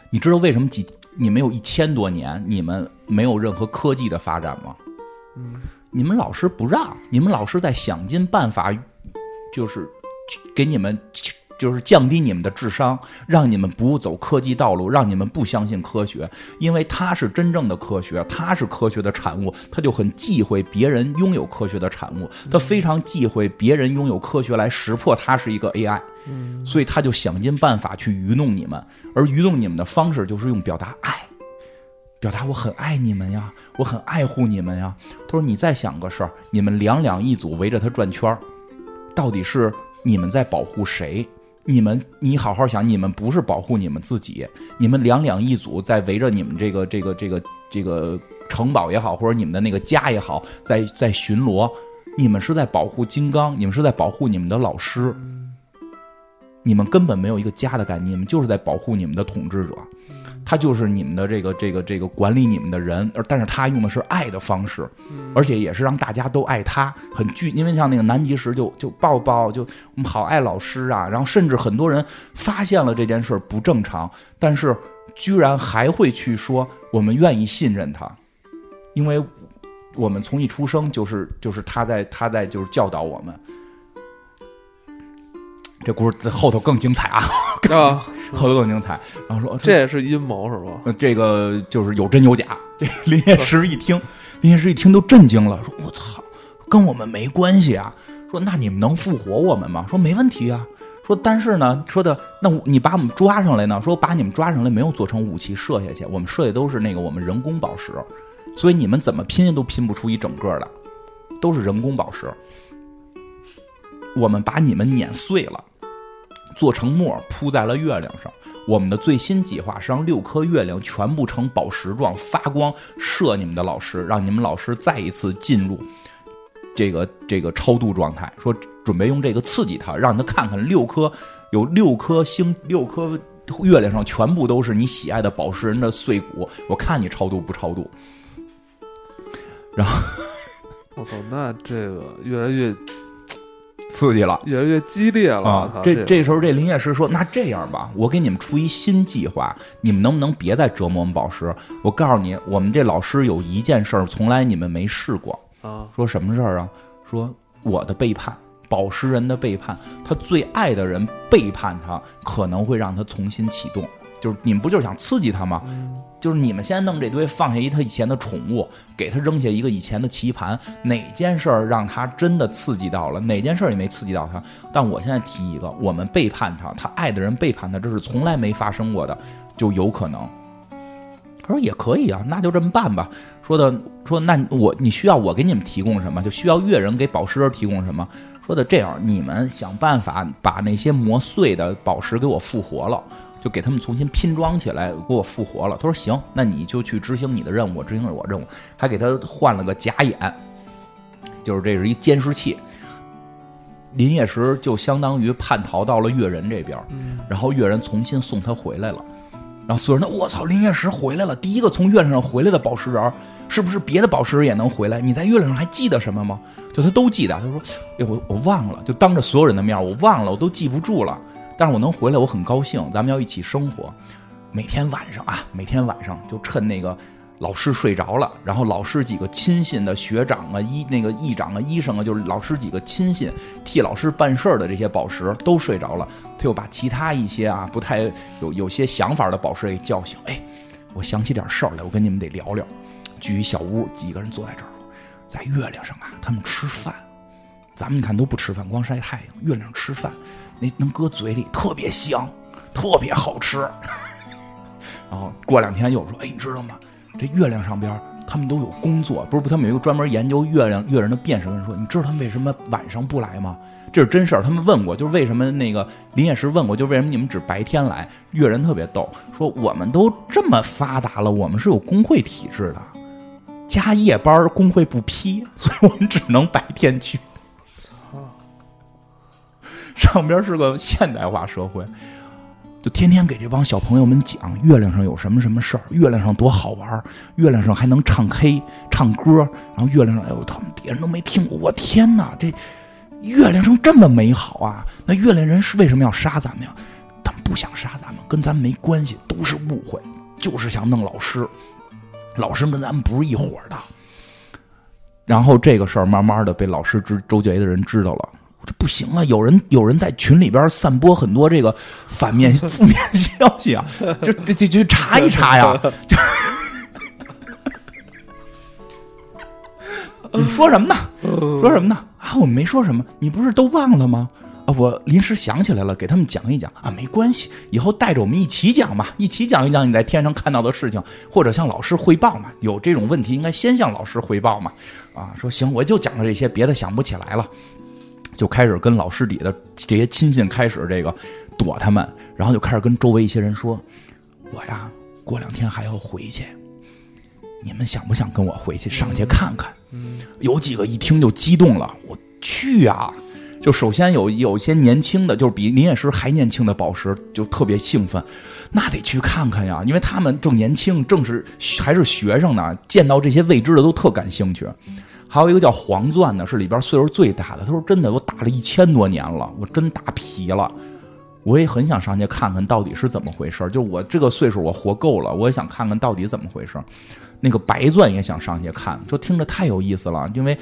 你知道为什么几你们有一千多年你们没有任何科技的发展吗？嗯，你们老师不让，你们老师在想尽办法，就是给你们就是降低你们的智商，让你们不走科技道路，让你们不相信科学，因为它是真正的科学，它是科学的产物，他就很忌讳别人拥有科学的产物，他非常忌讳别人拥有科学来识破它是一个 AI，嗯，所以他就想尽办法去愚弄你们，而愚弄你们的方式就是用表达爱。表达我很爱你们呀，我很爱护你们呀。他说：“你再想个事儿，你们两两一组围着他转圈儿，到底是你们在保护谁？你们，你好好想，你们不是保护你们自己，你们两两一组在围着你们这个这个这个这个城堡也好，或者你们的那个家也好，在在巡逻，你们是在保护金刚，你们是在保护你们的老师，你们根本没有一个家的概念，你们就是在保护你们的统治者。”他就是你们的这个这个这个管理你们的人，而但是他用的是爱的方式，而且也是让大家都爱他，很具。因为像那个南极石就就抱抱，就我们好爱老师啊。然后甚至很多人发现了这件事不正常，但是居然还会去说我们愿意信任他，因为我们从一出生就是就是他在他在就是教导我们。这故事后头更精彩啊！啊，后头更精彩。然后说这也是阴谋是吧？呃，这个就是有真有假。这林 业师一听，林业师一听都震惊了，说：“我操，跟我们没关系啊！”说：“那你们能复活我们吗？”说：“没问题啊。”说：“但是呢，说的那你把我们抓上来呢？说把你们抓上来没有做成武器射下去，我们射的都是那个我们人工宝石，所以你们怎么拼都拼不出一整个的，都是人工宝石。我们把你们碾碎了。”做成沫铺在了月亮上。我们的最新计划是让六颗月亮全部呈宝石状发光，射你们的老师，让你们老师再一次进入这个这个超度状态。说准备用这个刺激他，让他看看六颗有六颗星六颗月亮上全部都是你喜爱的宝石人的碎骨，我看你超度不超度。然后我操，那这个越来越刺激了。越来越激烈了。啊，这这这时候这林业师说：“那这样吧，我给你们出一新计划，你们能不能别再折磨我们宝石？我告诉你，我们这老师有一件事儿从来你们没试过。啊，说什么事儿啊？说我的背叛，宝石人的背叛，他最爱的人背叛他，可能会让他重新启动。就是你们不就是想刺激他吗？就是你们先弄这堆，放下一他以前的宠物，给他扔下一个以前的棋盘，哪件事儿让他真的刺激到了？哪件事儿也没刺激到他。但我现在提一个，我们背叛他，他爱的人背叛他，这是从来没发生过的，就有可能。他说也可以啊，那就这么办吧。说的说那我你需要我给你们提供什么？就需要月人给宝石人提供什么？说的这样，你们想办法把那些磨碎的宝石给我复活了。就给他们重新拼装起来，给我复活了。他说：“行，那你就去执行你的任务，我执行我任务。”还给他换了个假眼，就是这是一监视器。林业石就相当于叛逃到了越人这边，然后越人重新送他回来了。然后所有人都我操，林业石回来了，第一个从月亮上回来的宝石人，是不是别的宝石人也能回来？你在月亮上还记得什么吗？就他都记得。他说：“哎，我我忘了，就当着所有人的面，我忘了，我都记不住了。”但是我能回来，我很高兴。咱们要一起生活，每天晚上啊，每天晚上就趁那个老师睡着了，然后老师几个亲信的学长啊、医那个议长啊、医生啊，就是老师几个亲信替老师办事儿的这些宝石都睡着了，他又把其他一些啊不太有有些想法的宝石给叫醒。哎，我想起点事儿来，我跟你们得聊聊。聚一小屋，几个人坐在这儿，在月亮上啊，他们吃饭。咱们看都不吃饭，光晒太阳。月亮吃饭，那能搁嘴里，特别香，特别好吃。然后过两天又说，哎，你知道吗？这月亮上边，他们都有工作，不是不？他们有一个专门研究月亮月人的辨识的人说，你知道他们为什么晚上不来吗？这是真事儿。他们问过，就是为什么那个林业石问过，就为什么你们只白天来？月人特别逗，说我们都这么发达了，我们是有工会体制的，加夜班工会不批，所以我们只能白天去。上边是个现代化社会。就天天给这帮小朋友们讲月亮上有什么什么事儿，月亮上多好玩月亮上还能唱 K 唱歌，然后月亮上哎呦，他们别人都没听过，我天哪，这月亮上这么美好啊！那月亮人是为什么要杀咱们呀？他们不想杀咱们，跟咱们没关系，都是误会，就是想弄老师，老师跟咱们不是一伙的。然后这个事儿慢慢的被老师知周杰的人知道了。这不行啊！有人有人在群里边散播很多这个反面 负面消息啊！这这这就查一查呀！你说什么呢？说什么呢？啊，我们没说什么。你不是都忘了吗？啊，我临时想起来了，给他们讲一讲啊，没关系，以后带着我们一起讲嘛，一起讲一讲你在天上看到的事情，或者向老师汇报嘛。有这种问题，应该先向老师汇报嘛。啊，说行，我就讲了这些，别的想不起来了。就开始跟老师底的这些亲信开始这个躲他们，然后就开始跟周围一些人说：“我呀，过两天还要回去，你们想不想跟我回去上去看看？”有几个一听就激动了，我去呀！就首先有有些年轻的，就是比林业师还年轻的宝石，就特别兴奋，那得去看看呀，因为他们正年轻，正是还是学生呢，见到这些未知的都特感兴趣。还有一个叫黄钻的，是里边岁数最大的。他说：“真的，我打了一千多年了，我真打皮了。我也很想上去看看到底是怎么回事。就我这个岁数，我活够了，我也想看看到底怎么回事。那个白钻也想上去看，说听着太有意思了。因为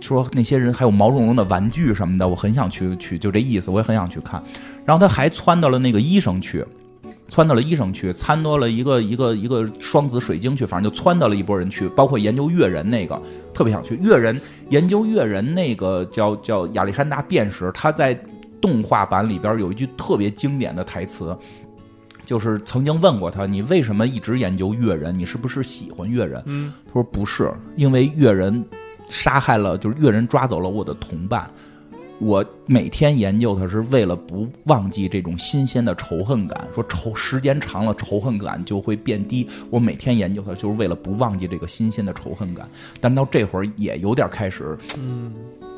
说那些人还有毛茸茸的玩具什么的，我很想去去，就这意思，我也很想去看。然后他还窜到了那个医生去。”窜到了医生去，参多了一个一个一个双子水晶去，反正就窜到了一波人去，包括研究月人那个，特别想去月人研究月人那个叫叫亚历山大变时，他在动画版里边有一句特别经典的台词，就是曾经问过他，你为什么一直研究月人？你是不是喜欢月人？嗯，他说不是，因为月人杀害了，就是月人抓走了我的同伴。我每天研究它是为了不忘记这种新鲜的仇恨感。说仇时间长了，仇恨感就会变低。我每天研究它，就是为了不忘记这个新鲜的仇恨感。但到这会儿也有点开始，嗯，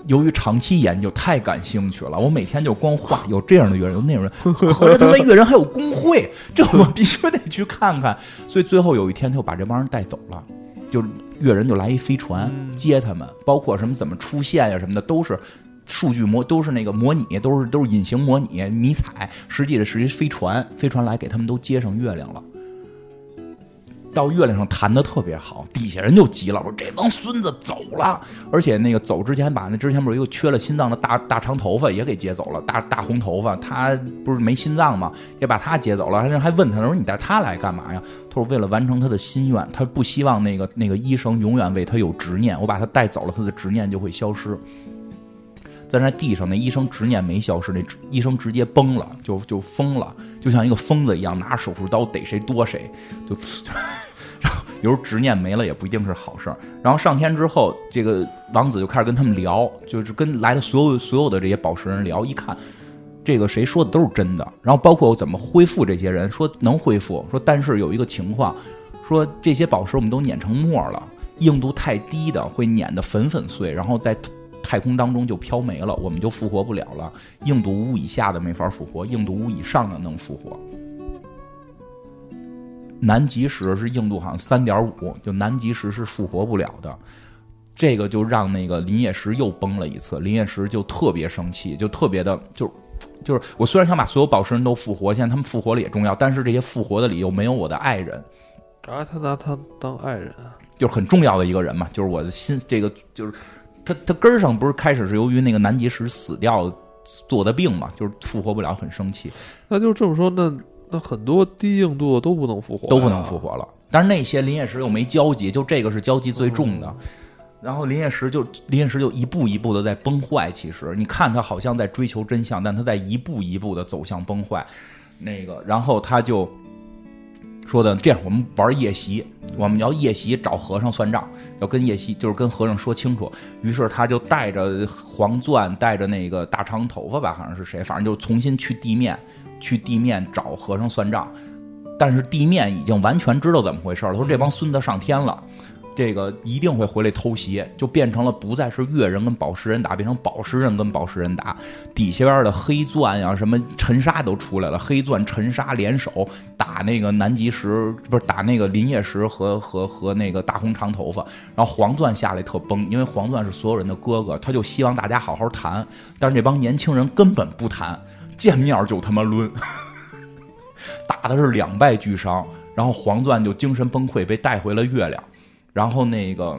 由于长期研究太感兴趣了，我每天就光画有这样的月人，有那种人，合着他妈月人还有工会，这我必须得去看看。所以最后有一天，他就把这帮人带走了，就月人就来一飞船接他们，包括什么怎么出现呀什么的都是。数据模都是那个模拟，都是都是隐形模拟迷彩，实际的是一飞船，飞船来给他们都接上月亮了。到月亮上弹的特别好，底下人就急了，说这帮孙子走了，而且那个走之前把那之前不是一个缺了心脏的大大长头发也给接走了，大大红头发，他不是没心脏吗？也把他接走了，人还问他他，说你带他来干嘛呀？他说为了完成他的心愿，他不希望那个那个医生永远为他有执念，我把他带走了，他的执念就会消失。在那地上，那医生执念没消失，那医生直接崩了，就就疯了，就像一个疯子一样，拿手术刀逮谁多谁，就，然后有时候执念没了也不一定是好事儿。然后上天之后，这个王子就开始跟他们聊，就是跟来的所有所有的这些宝石人聊，一看，这个谁说的都是真的。然后包括我怎么恢复这些人，说能恢复，说但是有一个情况，说这些宝石我们都碾成沫了，硬度太低的会碾得粉粉碎，然后再。太空当中就飘没了，我们就复活不了了。硬度五以下的没法复活，硬度五以上的能复活。南极石是硬度好像三点五，就南极石是复活不了的。这个就让那个林业石又崩了一次，林业石就特别生气，就特别的就就是我虽然想把所有宝石人都复活，现在他们复活了也重要，但是这些复活的理由没有我的爱人。然后他拿他当爱人，就是很重要的一个人嘛，就是我的心，这个就是他他根儿上不是开始是由于那个南极石死掉做的病嘛，就是复活不了，很生气，那就这么说，那那很多低硬度的都不能复活呀，都不能复活了。但是那些林业石又没交集，就这个是交集最重的。然后林业石就林业石就一步一步的在崩坏。其实你看他好像在追求真相，但他在一步一步的走向崩坏。那个，然后他就说的这样，我们玩夜袭，我们要夜袭找和尚算账，要跟夜袭就是跟和尚说清楚。于是他就带着黄钻，带着那个大长头发吧，好像是谁，反正就重新去地面，去地面找和尚算账。但是地面已经完全知道怎么回事了，说这帮孙子上天了。这个一定会回来偷袭，就变成了不再是月人跟宝石人打，变成宝石人跟宝石人打。底下边的黑钻呀，什么尘沙都出来了，黑钻、尘沙联手打那个南极石，不是打那个林业 石和和和那个大红长头发。然后黄钻下来特崩，因为黄钻是所有人的哥哥，他就希望大家好好谈。但是这帮年轻人根本不谈，见面就他妈抡，打的是两败俱伤。然后黄钻就精神崩溃，被带回了月亮。然后那个，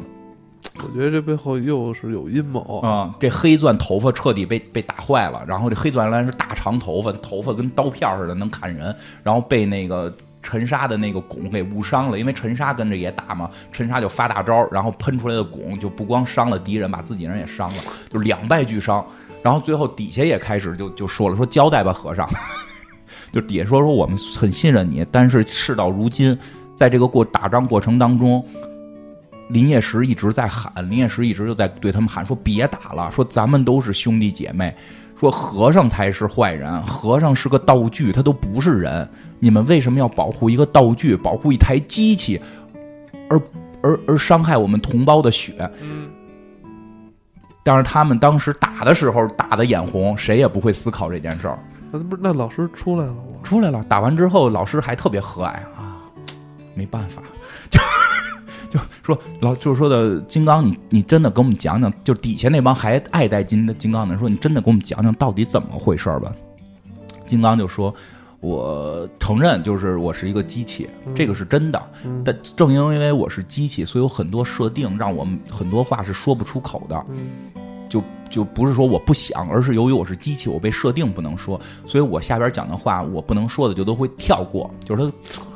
我觉得这背后又是有阴谋啊！这黑钻头发彻底被被打坏了，然后这黑钻原来是大长头发，头发跟刀片似的能砍人，然后被那个尘沙的那个汞给误伤了，因为尘沙跟着也打嘛，尘沙就发大招，然后喷出来的汞就不光伤了敌人，把自己人也伤了，就两败俱伤。然后最后底下也开始就就说了，说交代吧，和尚，就底下说说我们很信任你，但是事到如今，在这个过打仗过程当中。林业石一直在喊，林业石一直就在对他们喊说：“别打了，说咱们都是兄弟姐妹，说和尚才是坏人，和尚是个道具，他都不是人。你们为什么要保护一个道具，保护一台机器，而而而伤害我们同胞的血？”但是他们当时打的时候打的眼红，谁也不会思考这件事儿。那不是那老师出来了吗？出来了。打完之后，老师还特别和蔼啊，没办法，就。说老就是说的金刚，你你真的给我们讲讲，就底下那帮还爱戴金的金刚的人说，你真的给我们讲讲到底怎么回事吧？金刚就说，我承认就是我是一个机器，这个是真的，但正因为我是机器，所以有很多设定让我们很多话是说不出口的。就就不是说我不想，而是由于我是机器，我被设定不能说，所以我下边讲的话我不能说的就都会跳过。就是他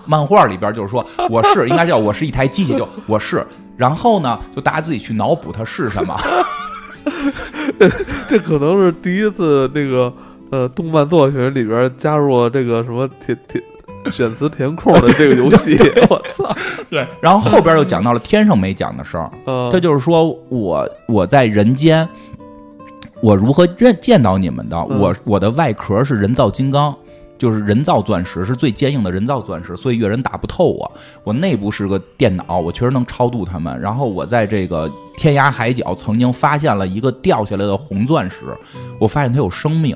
漫画里边就是说我是应该叫我是一台机器，就我是，然后呢就大家自己去脑补它是什么。这可能是第一次那个呃动漫作品里边加入了这个什么铁铁选词填空的这个游戏。我操！对，然后后边又讲到了天上没讲的事儿，他就是说我我在人间，我如何认见到你们的？我我的外壳是人造金刚，就是人造钻石，是最坚硬的人造钻石，所以越人打不透我。我内部是个电脑，我确实能超度他们。然后我在这个天涯海角曾经发现了一个掉下来的红钻石，我发现它有生命，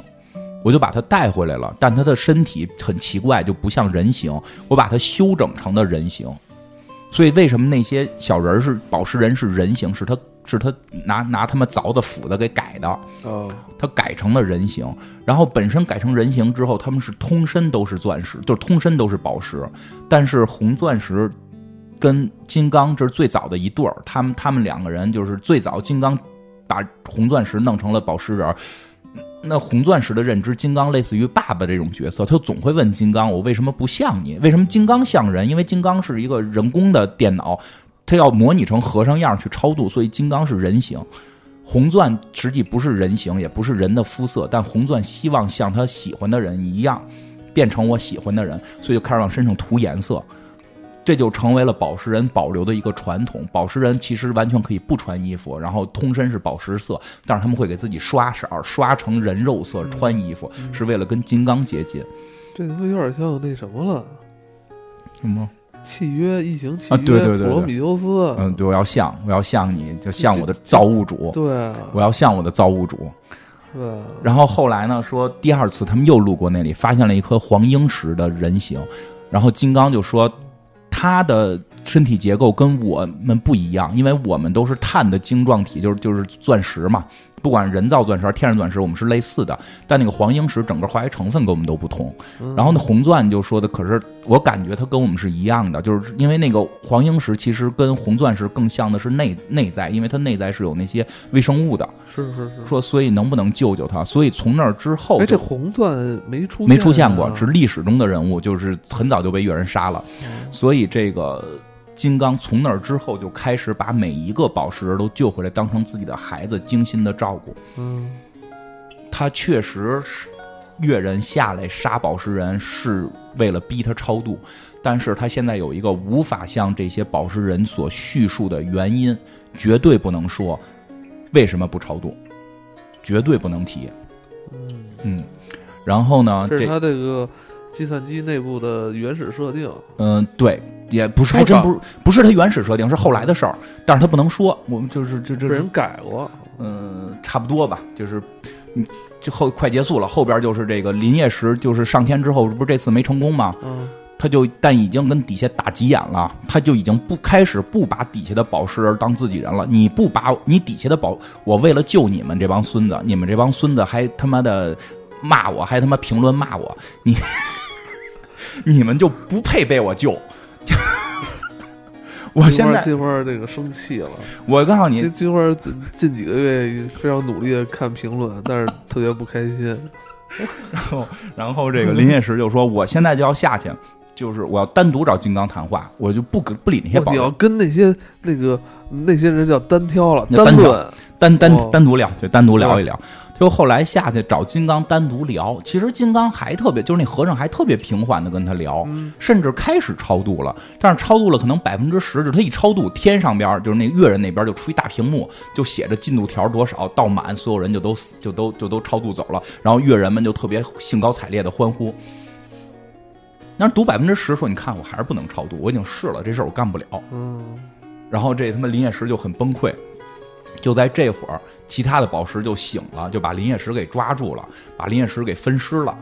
我就把它带回来了。但它的身体很奇怪，就不像人形，我把它修整成的人形。所以，为什么那些小人是宝石人是人形？是他是他拿拿他们凿的斧子给改的。哦，他改成了人形，然后本身改成人形之后，他们是通身都是钻石，就是通身都是宝石。但是红钻石跟金刚这是最早的一对儿，他们他们两个人就是最早金刚把红钻石弄成了宝石人。那红钻石的认知，金刚类似于爸爸这种角色，他总会问金刚：“我为什么不像你？为什么金刚像人？因为金刚是一个人工的电脑，他要模拟成和尚样去超度，所以金刚是人形。红钻实际不是人形，也不是人的肤色，但红钻希望像他喜欢的人一样，变成我喜欢的人，所以就开始往身上涂颜色。”这就成为了宝石人保留的一个传统。宝石人其实完全可以不穿衣服，然后通身是宝石色，但是他们会给自己刷色，刷成人肉色穿衣服，是为了跟金刚接近。这他妈有点像那什么了？什么契约？异形契约？对对对，普罗米修斯。嗯，对，我要像，我要像你，就像我的造物主。对，我要像我的造物主。对。然后后来呢？说第二次他们又路过那里，发现了一颗黄鹰石的人形，然后金刚就说。他的身体结构跟我们不一样，因为我们都是碳的晶状体，就是就是钻石嘛，不管人造钻石、还是天然钻石，我们是类似的，但那个黄英石整个化学成分跟我们都不同。嗯然后那，红钻就说的，可是我感觉它跟我们是一样的，就是因为那个黄英石其实跟红钻石更像的是内内在，因为它内在是有那些微生物的。是是是。说所以能不能救救它？所以从那儿之后哎，这红钻没出没出现过，啊是历史中的人物，就是很早就被越人杀了。嗯所以这个金刚从那儿之后就开始把每一个宝石人都救回来，当成自己的孩子，精心的照顾。嗯他确实是越人下来杀宝石人，是为了逼他超度，但是他现在有一个无法向这些宝石人所叙述的原因，绝对不能说为什么不超度，绝对不能提。嗯，嗯，然后呢，这是他这个计算机内部的原始设定。嗯，对，也不是，还真不是，不是他原始设定，是后来的事儿，但是他不能说，我们就是这这被人改过，嗯，差不多吧，就是，嗯，就后快结束了，后边就是这个林业石，就是上天之后，不是这次没成功吗？嗯，他就但已经跟底下打急眼了，他就已经不开始不把底下的宝石人当自己人了。你不把你底下的宝，我为了救你们这帮孙子，你们这帮孙子还他妈的骂我，还他妈评论骂我，你 你们就不配被我救。我现在，金花那个生气了。我告诉你金，金花近近几个月非常努力的看评论，但是特别不开心。然后，然后这个林业石就说：“我现在就要下去，就是我要单独找金刚谈话，我就不跟不理那些宝哦你要，跟那些那个那些人叫单挑了，单。单单哦单独聊，对，单独聊一聊。就后来下去找金刚单独聊，其实金刚还特别，就是那和尚还特别平缓的跟他聊，嗯甚至开始超度了，但是超度了可能百分之十，就是他一超度，天上边就是那个越人那边就出一大屏幕，就写着进度条多少到满，所有人就都死就都就都超度走了，然后越人们就特别兴高采烈的欢呼。那读百分之十，说你看我还是不能超度，我已经试了，这事儿我干不了。嗯，然后这他妈林业石就很崩溃，就在这会儿，其他的宝石就醒了，就把林业石给抓住了，把林业石给分尸了。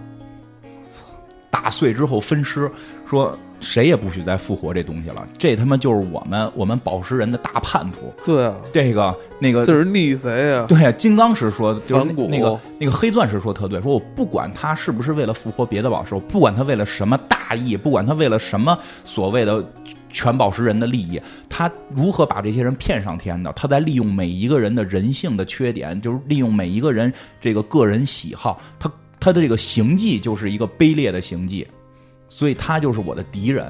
打碎之后分尸，说谁也不许再复活这东西了。这他妈就是我们我们宝石人的大叛徒。对啊，这个那个这是逆贼啊。对啊，金刚石说，就是那个那个黑钻石说特对，说我不管他是不是为了复活别的宝石，我不管他为了什么大义，不管他为了什么所谓的全宝石人的利益，他如何把这些人骗上天的？他在利用每一个人的人性的缺点，就是利用每一个人这个个人喜好，他他的这个行迹就是一个卑劣的行迹，所以他就是我的敌人。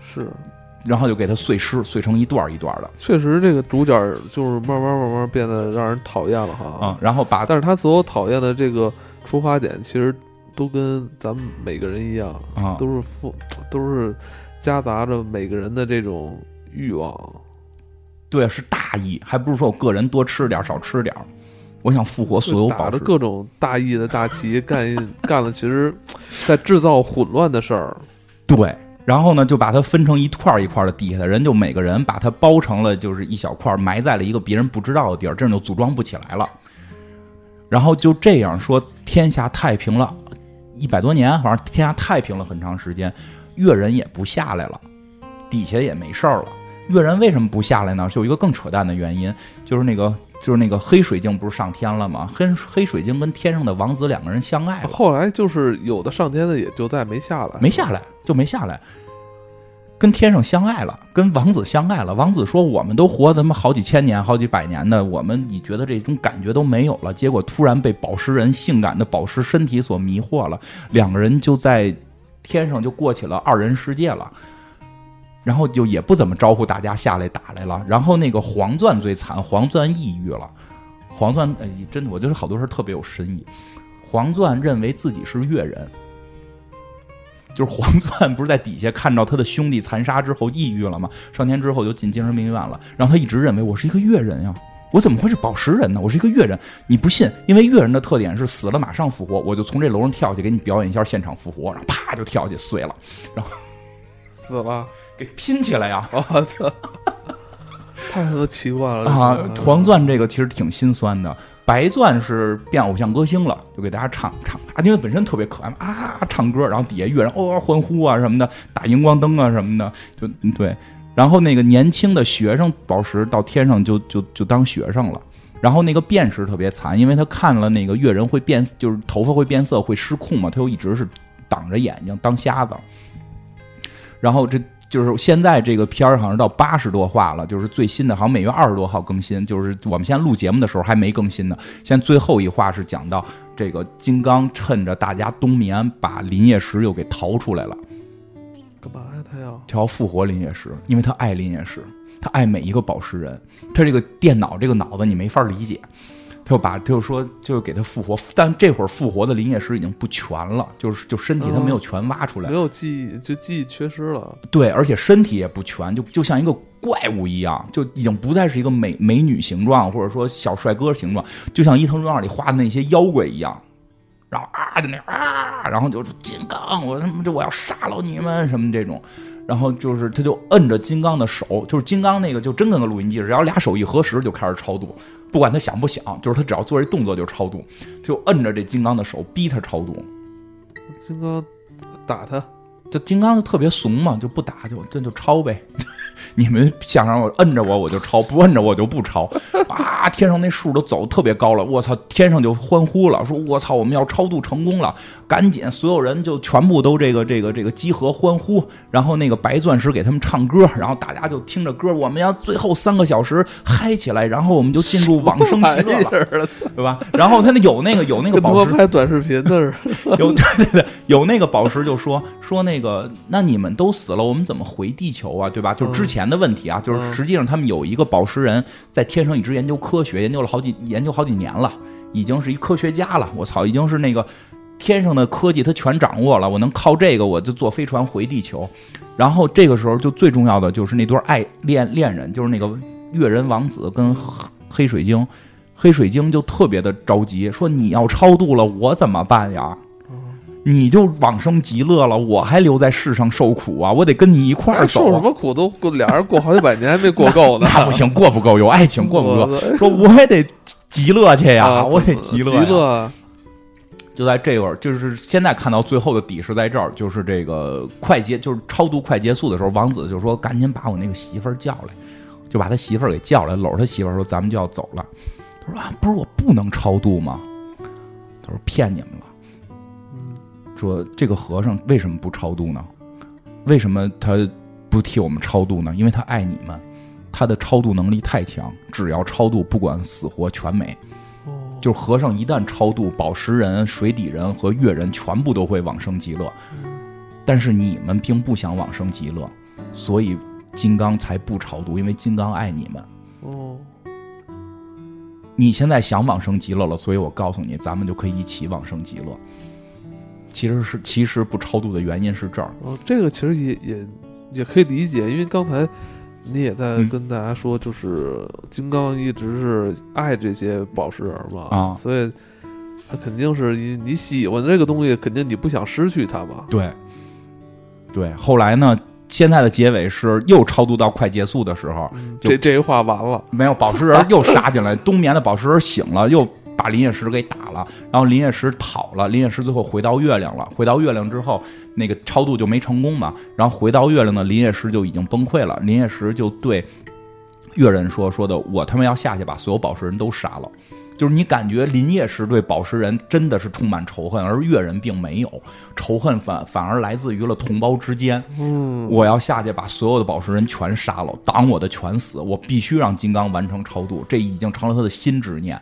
是，然后就给他碎尸，碎成一段儿一段儿的确实这个主角就是慢慢慢慢变得让人讨厌了哈。嗯、然后把但是他所有讨厌的这个出发点，其实都跟咱们每个人一样，啊都是负，都是夹杂着每个人的这种欲望。对，是大义，还不是说我个人多吃点儿少吃点儿。我想复活所有打宝石，着各种大义的大旗，干 干了，其实，在制造混乱的事儿。对。然后呢，就把它分成一块儿一块儿的，底下的人就每个人把它包成了就是一小块儿，埋在了一个别人不知道的地儿，这样就组装不起来了。然后就这样说，天下太平了，一百多年，反正天下太平了很长时间，越人也不下来了，底下也没事儿了。越人为什么不下来呢？是有一个更扯淡的原因，就是那个就是那个黑水晶不是上天了吗？黑黑水晶跟天上的王子两个人相爱了，后来就是有的上天的也就再没下来，没下来就没下来，跟天上相爱了，跟王子相爱了。王子说：“我们都活他妈好几千年、好几百年的，我们你觉得这种感觉都没有了。”结果突然被宝石人性感的宝石身体所迷惑了，两个人就在天上就过起了二人世界了。然后就也不怎么招呼大家下来打来了。然后那个黄钻最惨，黄钻抑郁了。黄钻哎，真的，我觉得好多事特别有深意。黄钻认为自己是越人，就是黄钻不是在底下看到他的兄弟残杀之后抑郁了吗？上天之后就进精神病院了。然后他一直认为我是一个越人呀，我怎么会是宝石人呢？我是一个越人。你不信？因为越人的特点是死了马上复活，我就从这楼上跳下去给你表演一下现场复活，然后啪就跳下去碎了，然后死了。给拼起来呀！我操，太他妈奇怪了啊，黄钻这个其实挺心酸的，白钻是变偶像歌星了，就给大家唱唱啊，因为本身特别可爱嘛啊，唱歌，然后底下乐人哦欢呼啊什么的，打荧光灯啊什么的，就嗯对。然后那个年轻的学生宝石到天上就就就当学生了，然后那个变石特别惨，因为他看了那个月人会变，就是头发会变色会失控嘛，他又一直是挡着眼睛当瞎子。然后这就是现在这个片儿好像到八十多话了，就是最新的，好像每月二十多号更新。就是我们现在录节目的时候还没更新呢。现在最后一话是讲到这个金刚趁着大家冬眠，把林业石又给逃出来了。他要复活林业石，因为他爱林业石，他爱每一个宝石人。他这个电脑这个脑子你没法理解。他就把他就说就是给他复活，但这会儿复活的林业石已经不全了，就是就身体他没有全挖出来，没有记忆，就记忆缺失了。对，而且身体也不全，就就像一个怪物一样，就已经不再是一个美美女形状，或者说小帅哥形状，就像伊藤润二里画的那些妖怪一样。然后啊，就那啊，然后就金刚，我他妈就我要杀了你们什么这种。然后就是他就摁着金刚的手，就是金刚那个就真跟个录音机似的，只要俩手一合十就开始超度，不管他想不想，就是他只要做这动作就超度，就摁着这金刚的手逼他超度。金刚打他，这金刚就特别怂嘛，就不打就这就抄呗。你们想让我摁着我我就抄，不摁着我就不抄。啊，天上那树都走特别高了，我操，天上就欢呼了，说我操，我们要超度成功了，赶紧所有人就全部都这个这个这个集合欢呼，然后那个白钻石给他们唱歌，然后大家就听着歌，我们要最后三个小时嗨起来，然后我们就进入往生极乐了，对吧？然后他那有那个有那个宝石拍短视频的是，有对对对，有那个宝石就说说那个，那你们都死了，我们怎么回地球啊？对吧？就是之前的问题啊，就是实际上他们有一个宝石人在天上一直研究科学，研究了好几研究好几年了，已经是一科学家了。我操，已经是那个天上的科技他全掌握了，我能靠这个我就坐飞船回地球。然后这个时候就最重要的就是那对爱恋恋人，就是那个月人王子跟黑水晶，黑水晶就特别的着急，说你要超度了，我怎么办呀？你就往生极乐了，我还留在世上受苦啊！我得跟你一块儿走。受什么苦都过，俩人过好几百年还没过够呢。那不行，过不够，有爱情过不够。说我也得极乐去呀，我得极乐。极乐。就在这会儿，就是现在看到最后的底是在这儿，就是这个快结，就是超度快结束的时候，王子就说：“赶紧把我那个媳妇儿叫来。”就把他媳妇儿给叫来，搂着他媳妇儿说：“咱们就要走了。”他说：“啊，不是我不能超度吗？”他说：“骗你们了。”说这个和尚为什么不超度呢？为什么他不替我们超度呢？因为他爱你们，他的超度能力太强，只要超度，不管死活全没。就是和尚一旦超度，宝石人、水底人和月人全部都会往生极乐。但是你们并不想往生极乐，所以金刚才不超度，因为金刚爱你们。哦，你现在想往生极乐了，所以我告诉你，咱们就可以一起往生极乐。其实是其实不超度的原因是这儿哦，这个其实也也也可以理解，因为刚才你也在跟大家说，就是金刚一直是爱这些宝石人嘛啊，所以他肯定是你你喜欢这个东西，肯定你不想失去它嘛。对，对。后来呢，现在的结尾是又超度到快结束的时候，这这一话完了，没有宝石人又杀进来，冬眠的宝石人醒了又。把林业石给打了，然后林业石跑了。林业石最后回到月亮了。回到月亮之后，那个超度就没成功嘛。然后回到月亮的林业石就已经崩溃了。林业石就对月人说：“说的我他妈要下去把所有宝石人都杀了。”就是你感觉林业石对宝石人真的是充满仇恨，而月人并没有仇恨，反反而来自于了同胞之间。嗯，我要下去把所有的宝石人全杀了，挡我的全死。我必须让金刚完成超度，这已经成了他的新执念。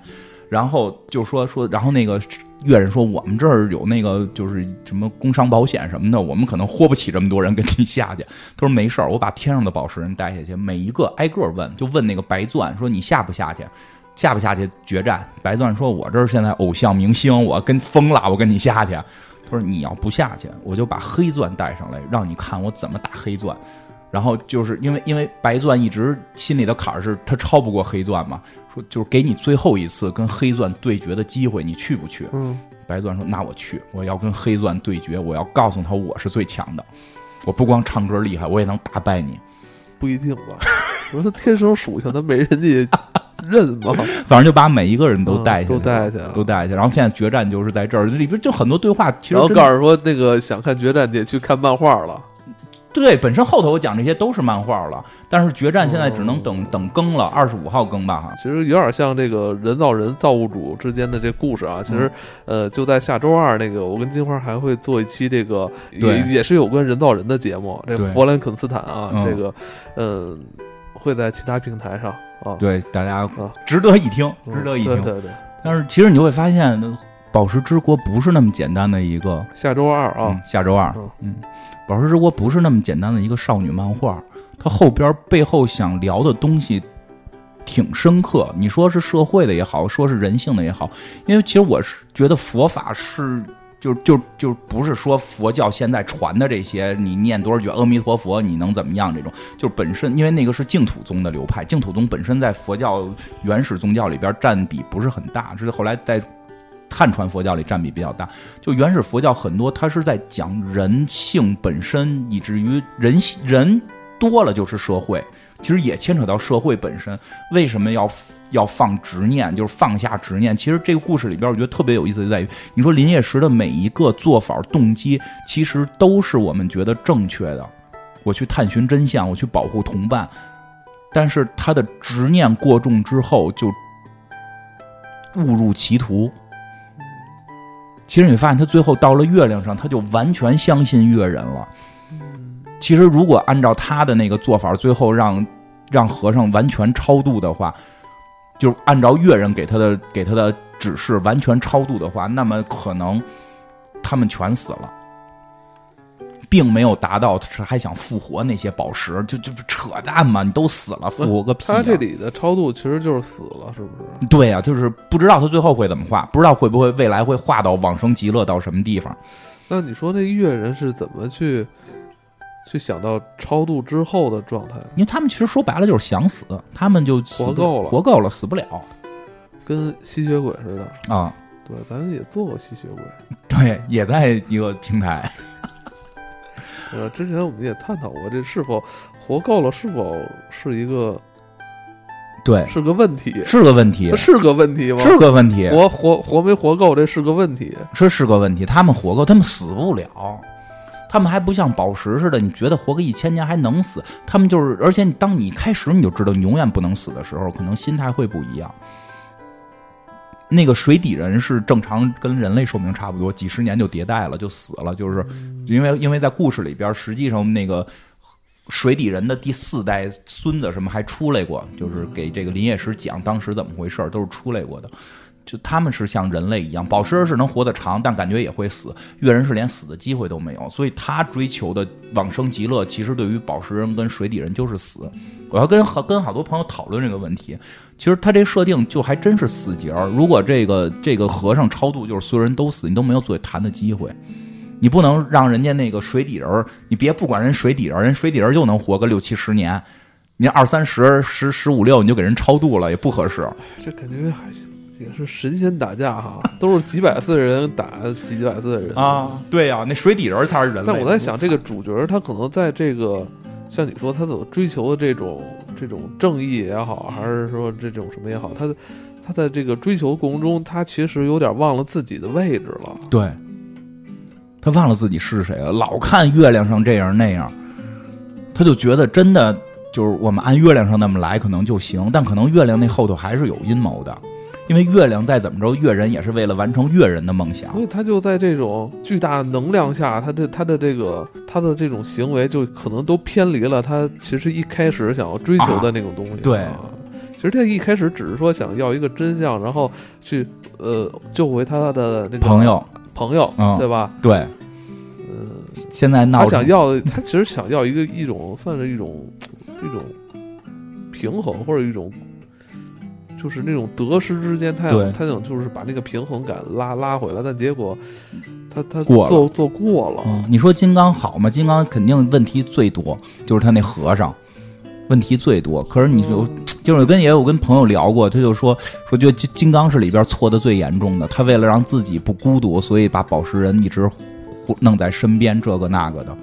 然后就说说，然后那个越人说，我们这儿有那个就是什么工伤保险什么的，我们可能豁不起这么多人跟你下去。他说没事儿，我把天上的宝石人带下去，每一个挨个问，就问那个白钻说你下不下去，下不下去决战。白钻说，我这儿现在偶像明星，我跟疯了，我跟你下去。他说你要不下去，我就把黑钻带上来，让你看我怎么打黑钻。然后就是因为因为白钻一直心里的坎儿是他超不过黑钻嘛，说就是给你最后一次跟黑钻对决的机会，你去不去？嗯，白钻说那我去，我要跟黑钻对决，我要告诉他我是最强的，我不光唱歌厉害，我也能打败你。不一定吧？我说他天生属性，他没人家认吗？反正就把每一个人都带下去，都带去，都带去。然后现在决战就是在这儿，里边就很多对话。其实然后告诉说那个想看决战得去看漫画了。对，本身后头我讲这些都是漫画了，但是决战现在只能等等更了，二十五号更吧哈。其实有点像这个人造人造物主之间的这故事啊。其实，嗯呃，就在下周二那个，我跟金花还会做一期这个，也也是有关人造人的节目。这对弗兰肯斯坦啊，嗯这个，嗯，会在其他平台上啊。对，大家啊值得一听，嗯值得一听。对对对，但是其实你会发现，宝石之国不是那么简单的一个下周二啊嗯，，下周二嗯，嗯，宝石之国不是那么简单的一个少女漫画，它后边背后想聊的东西挺深刻。你说是社会的也好，说是人性的也好，因为其实我是觉得佛法是。就就就不是说佛教现在传的这些，你念多少句阿弥陀佛，你能怎么样？这种就是本身，因为那个是净土宗的流派，净土宗本身在佛教原始宗教里边占比不是很大，是后来在汉传佛教里占比比较大。就原始佛教很多，它是在讲人性本身，以至于人人多了就是社会，其实也牵扯到社会本身。为什么要要放执念，就是放下执念？其实这个故事里边，我觉得特别有意思，就在于你说林业石的每一个做法、动机，其实都是我们觉得正确的。我去探寻真相，我去保护同伴，但是他的执念过重之后，就误入歧途。其实你发现他最后到了月亮上，他就完全相信月人了。其实如果按照他的那个做法，最后让让和尚完全超度的话，就按照月人给他的给他的指示完全超度的话，那么可能他们全死了。并没有达到，是还想复活那些宝石，就就扯淡嘛！你都死了，复活个屁、啊！他这里的超度其实就是死了，是不是？对呀、就是不知道他最后会怎么画，不知道会不会未来会画到往生极乐到什么地方。那你说那乐人是怎么去去想到超度之后的状态？因为他们其实说白了就是想死，他们就活够了活够了，死不了跟吸血鬼似的。啊！对，咱也做过吸血鬼。对，也在一个平台。呃，之前我们也探讨过，这是否活够了，是否是一个对，是个问题？是个问题，是个问题吗？是个问题，活活活没活够，这是个问题。这是个问题。他们活够，他们死不了。他们还不像宝石似的，你觉得活个一千年还能死？他们就是，而且你当你开始你就知道你永远不能死的时候，可能心态会不一样。那个水底人是正常跟人类寿命差不多，几十年就迭代了，就死了，就是因为因为在故事里边，实际上那个水底人的第四代孙子什么还出来过，就是给这个林业石讲当时怎么回事，都是出来过的。就他们是像人类一样，宝石人是能活得长，但感觉也会死。月人是连死的机会都没有，所以他追求的往生极乐，其实对于宝石人跟水底人就是死。我要跟好跟好多朋友讨论这个问题，其实他这设定就还真是死结儿。如果这个这个和尚超度就是所有人都死，你都没有作为谈的机会。你不能让人家那个水底人儿，你别不管人水底人儿，人水底人儿就能活个六七十年，你二三十、十十五六你就给人超度了，也不合适。这感觉还行，也是神仙打架哈，都是几百岁的人打几百岁的人。啊，对呀、那水底人才是人类。但我在想，这个主角他可能在这个，像你说他所追求的这种这种正义也好，还是说这种什么也好，他他在这个追求过程中，他其实有点忘了自己的位置了。对，他忘了自己是谁了，老看月亮上这样那样，他就觉得真的就是我们按月亮上那么来可能就行，但可能月亮那后头还是有阴谋的，因为月亮再怎么着，月人也是为了完成月人的梦想所。以他就在这种巨大能量下，他的他的这个他的这种行为，就可能都偏离了他其实一开始想要追求的那种东西。对啊其实他一开始只是说想要一个真相，然后去呃救回他的那个朋友，朋友，嗯对吧？对，嗯，现在闹他想要的，他其实想要一个一种算是一种一种平衡，或者一种就是那种得失之间，他对想他想就是把那个平衡感拉拉回来，但结果他他过做做过了，嗯，你说金刚好吗？金刚肯定问题最多，就是他那和尚问题最多。可是你就、嗯 就是我跟也有跟朋友聊过，他就说说觉得金金刚是里边错的最严重的。他为了让自己不孤独，所以把宝石人一直弄在身边，这个那个的。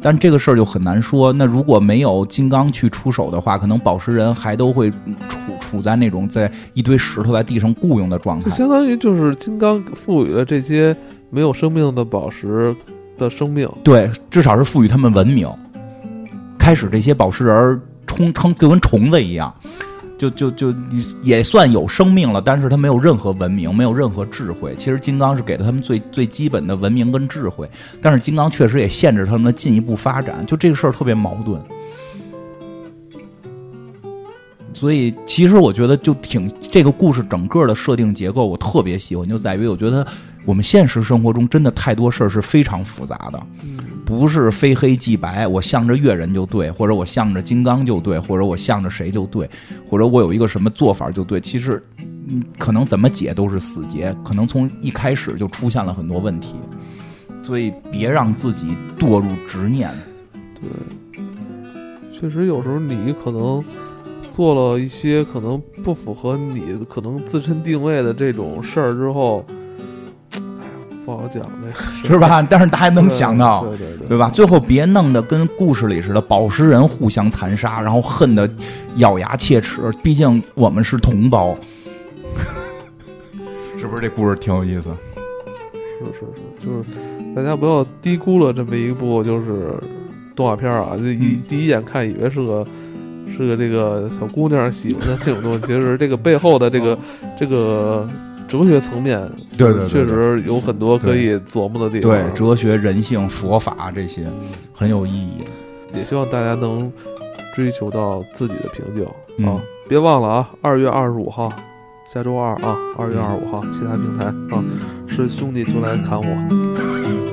但这个事儿就很难说。那如果没有金刚去出手的话，可能宝石人还都会处处在那种在一堆石头在地上雇佣的状态就。相当于就是金刚赋予了这些没有生命的宝石的生命。对，至少是赋予他们文明。开始这些宝石人儿冲冲就跟虫子一样。就就就也算有生命了，但是他没有任何文明，没有任何智慧。其实金刚是给了他们最最基本的文明跟智慧，但是金刚确实也限制他们的进一步发展。就这个事儿特别矛盾。所以，其实我觉得就挺这个故事整个的设定结构，我特别喜欢，就在于我觉得我们现实生活中真的太多事儿是非常复杂的，不是非黑即白。我向着越人就对，或者我向着金刚就对，或者我向着谁就对，或者我有一个什么做法就对。其实，嗯可能怎么解都是死结，可能从一开始就出现了很多问题。所以，别让自己堕入执念。对，确实有时候你可能。做了一些可能不符合你可能自身定位的这种事儿之后，哎呀，不好讲这个 是吧？但是大家能想到，对对对，对吧？最后别弄得跟故事里似的，宝石人互相残杀，然后恨得咬牙切齿。毕竟我们是同胞，是不是？这故事挺有意思。是是是，就是大家不要低估了这么一部就是动画片啊！就一第一眼看以为是个。是个这个小姑娘喜欢的这种东西，其实这个背后的这个这个哲学层面，对对，确实有很多可以琢磨的地方。对，哲学、人性、佛法这些很有意义。也希望大家能追求到自己的平静啊！别忘了啊，二月二十五号，下周二啊，二月二十五号，其他平台啊，是兄弟就来砍我。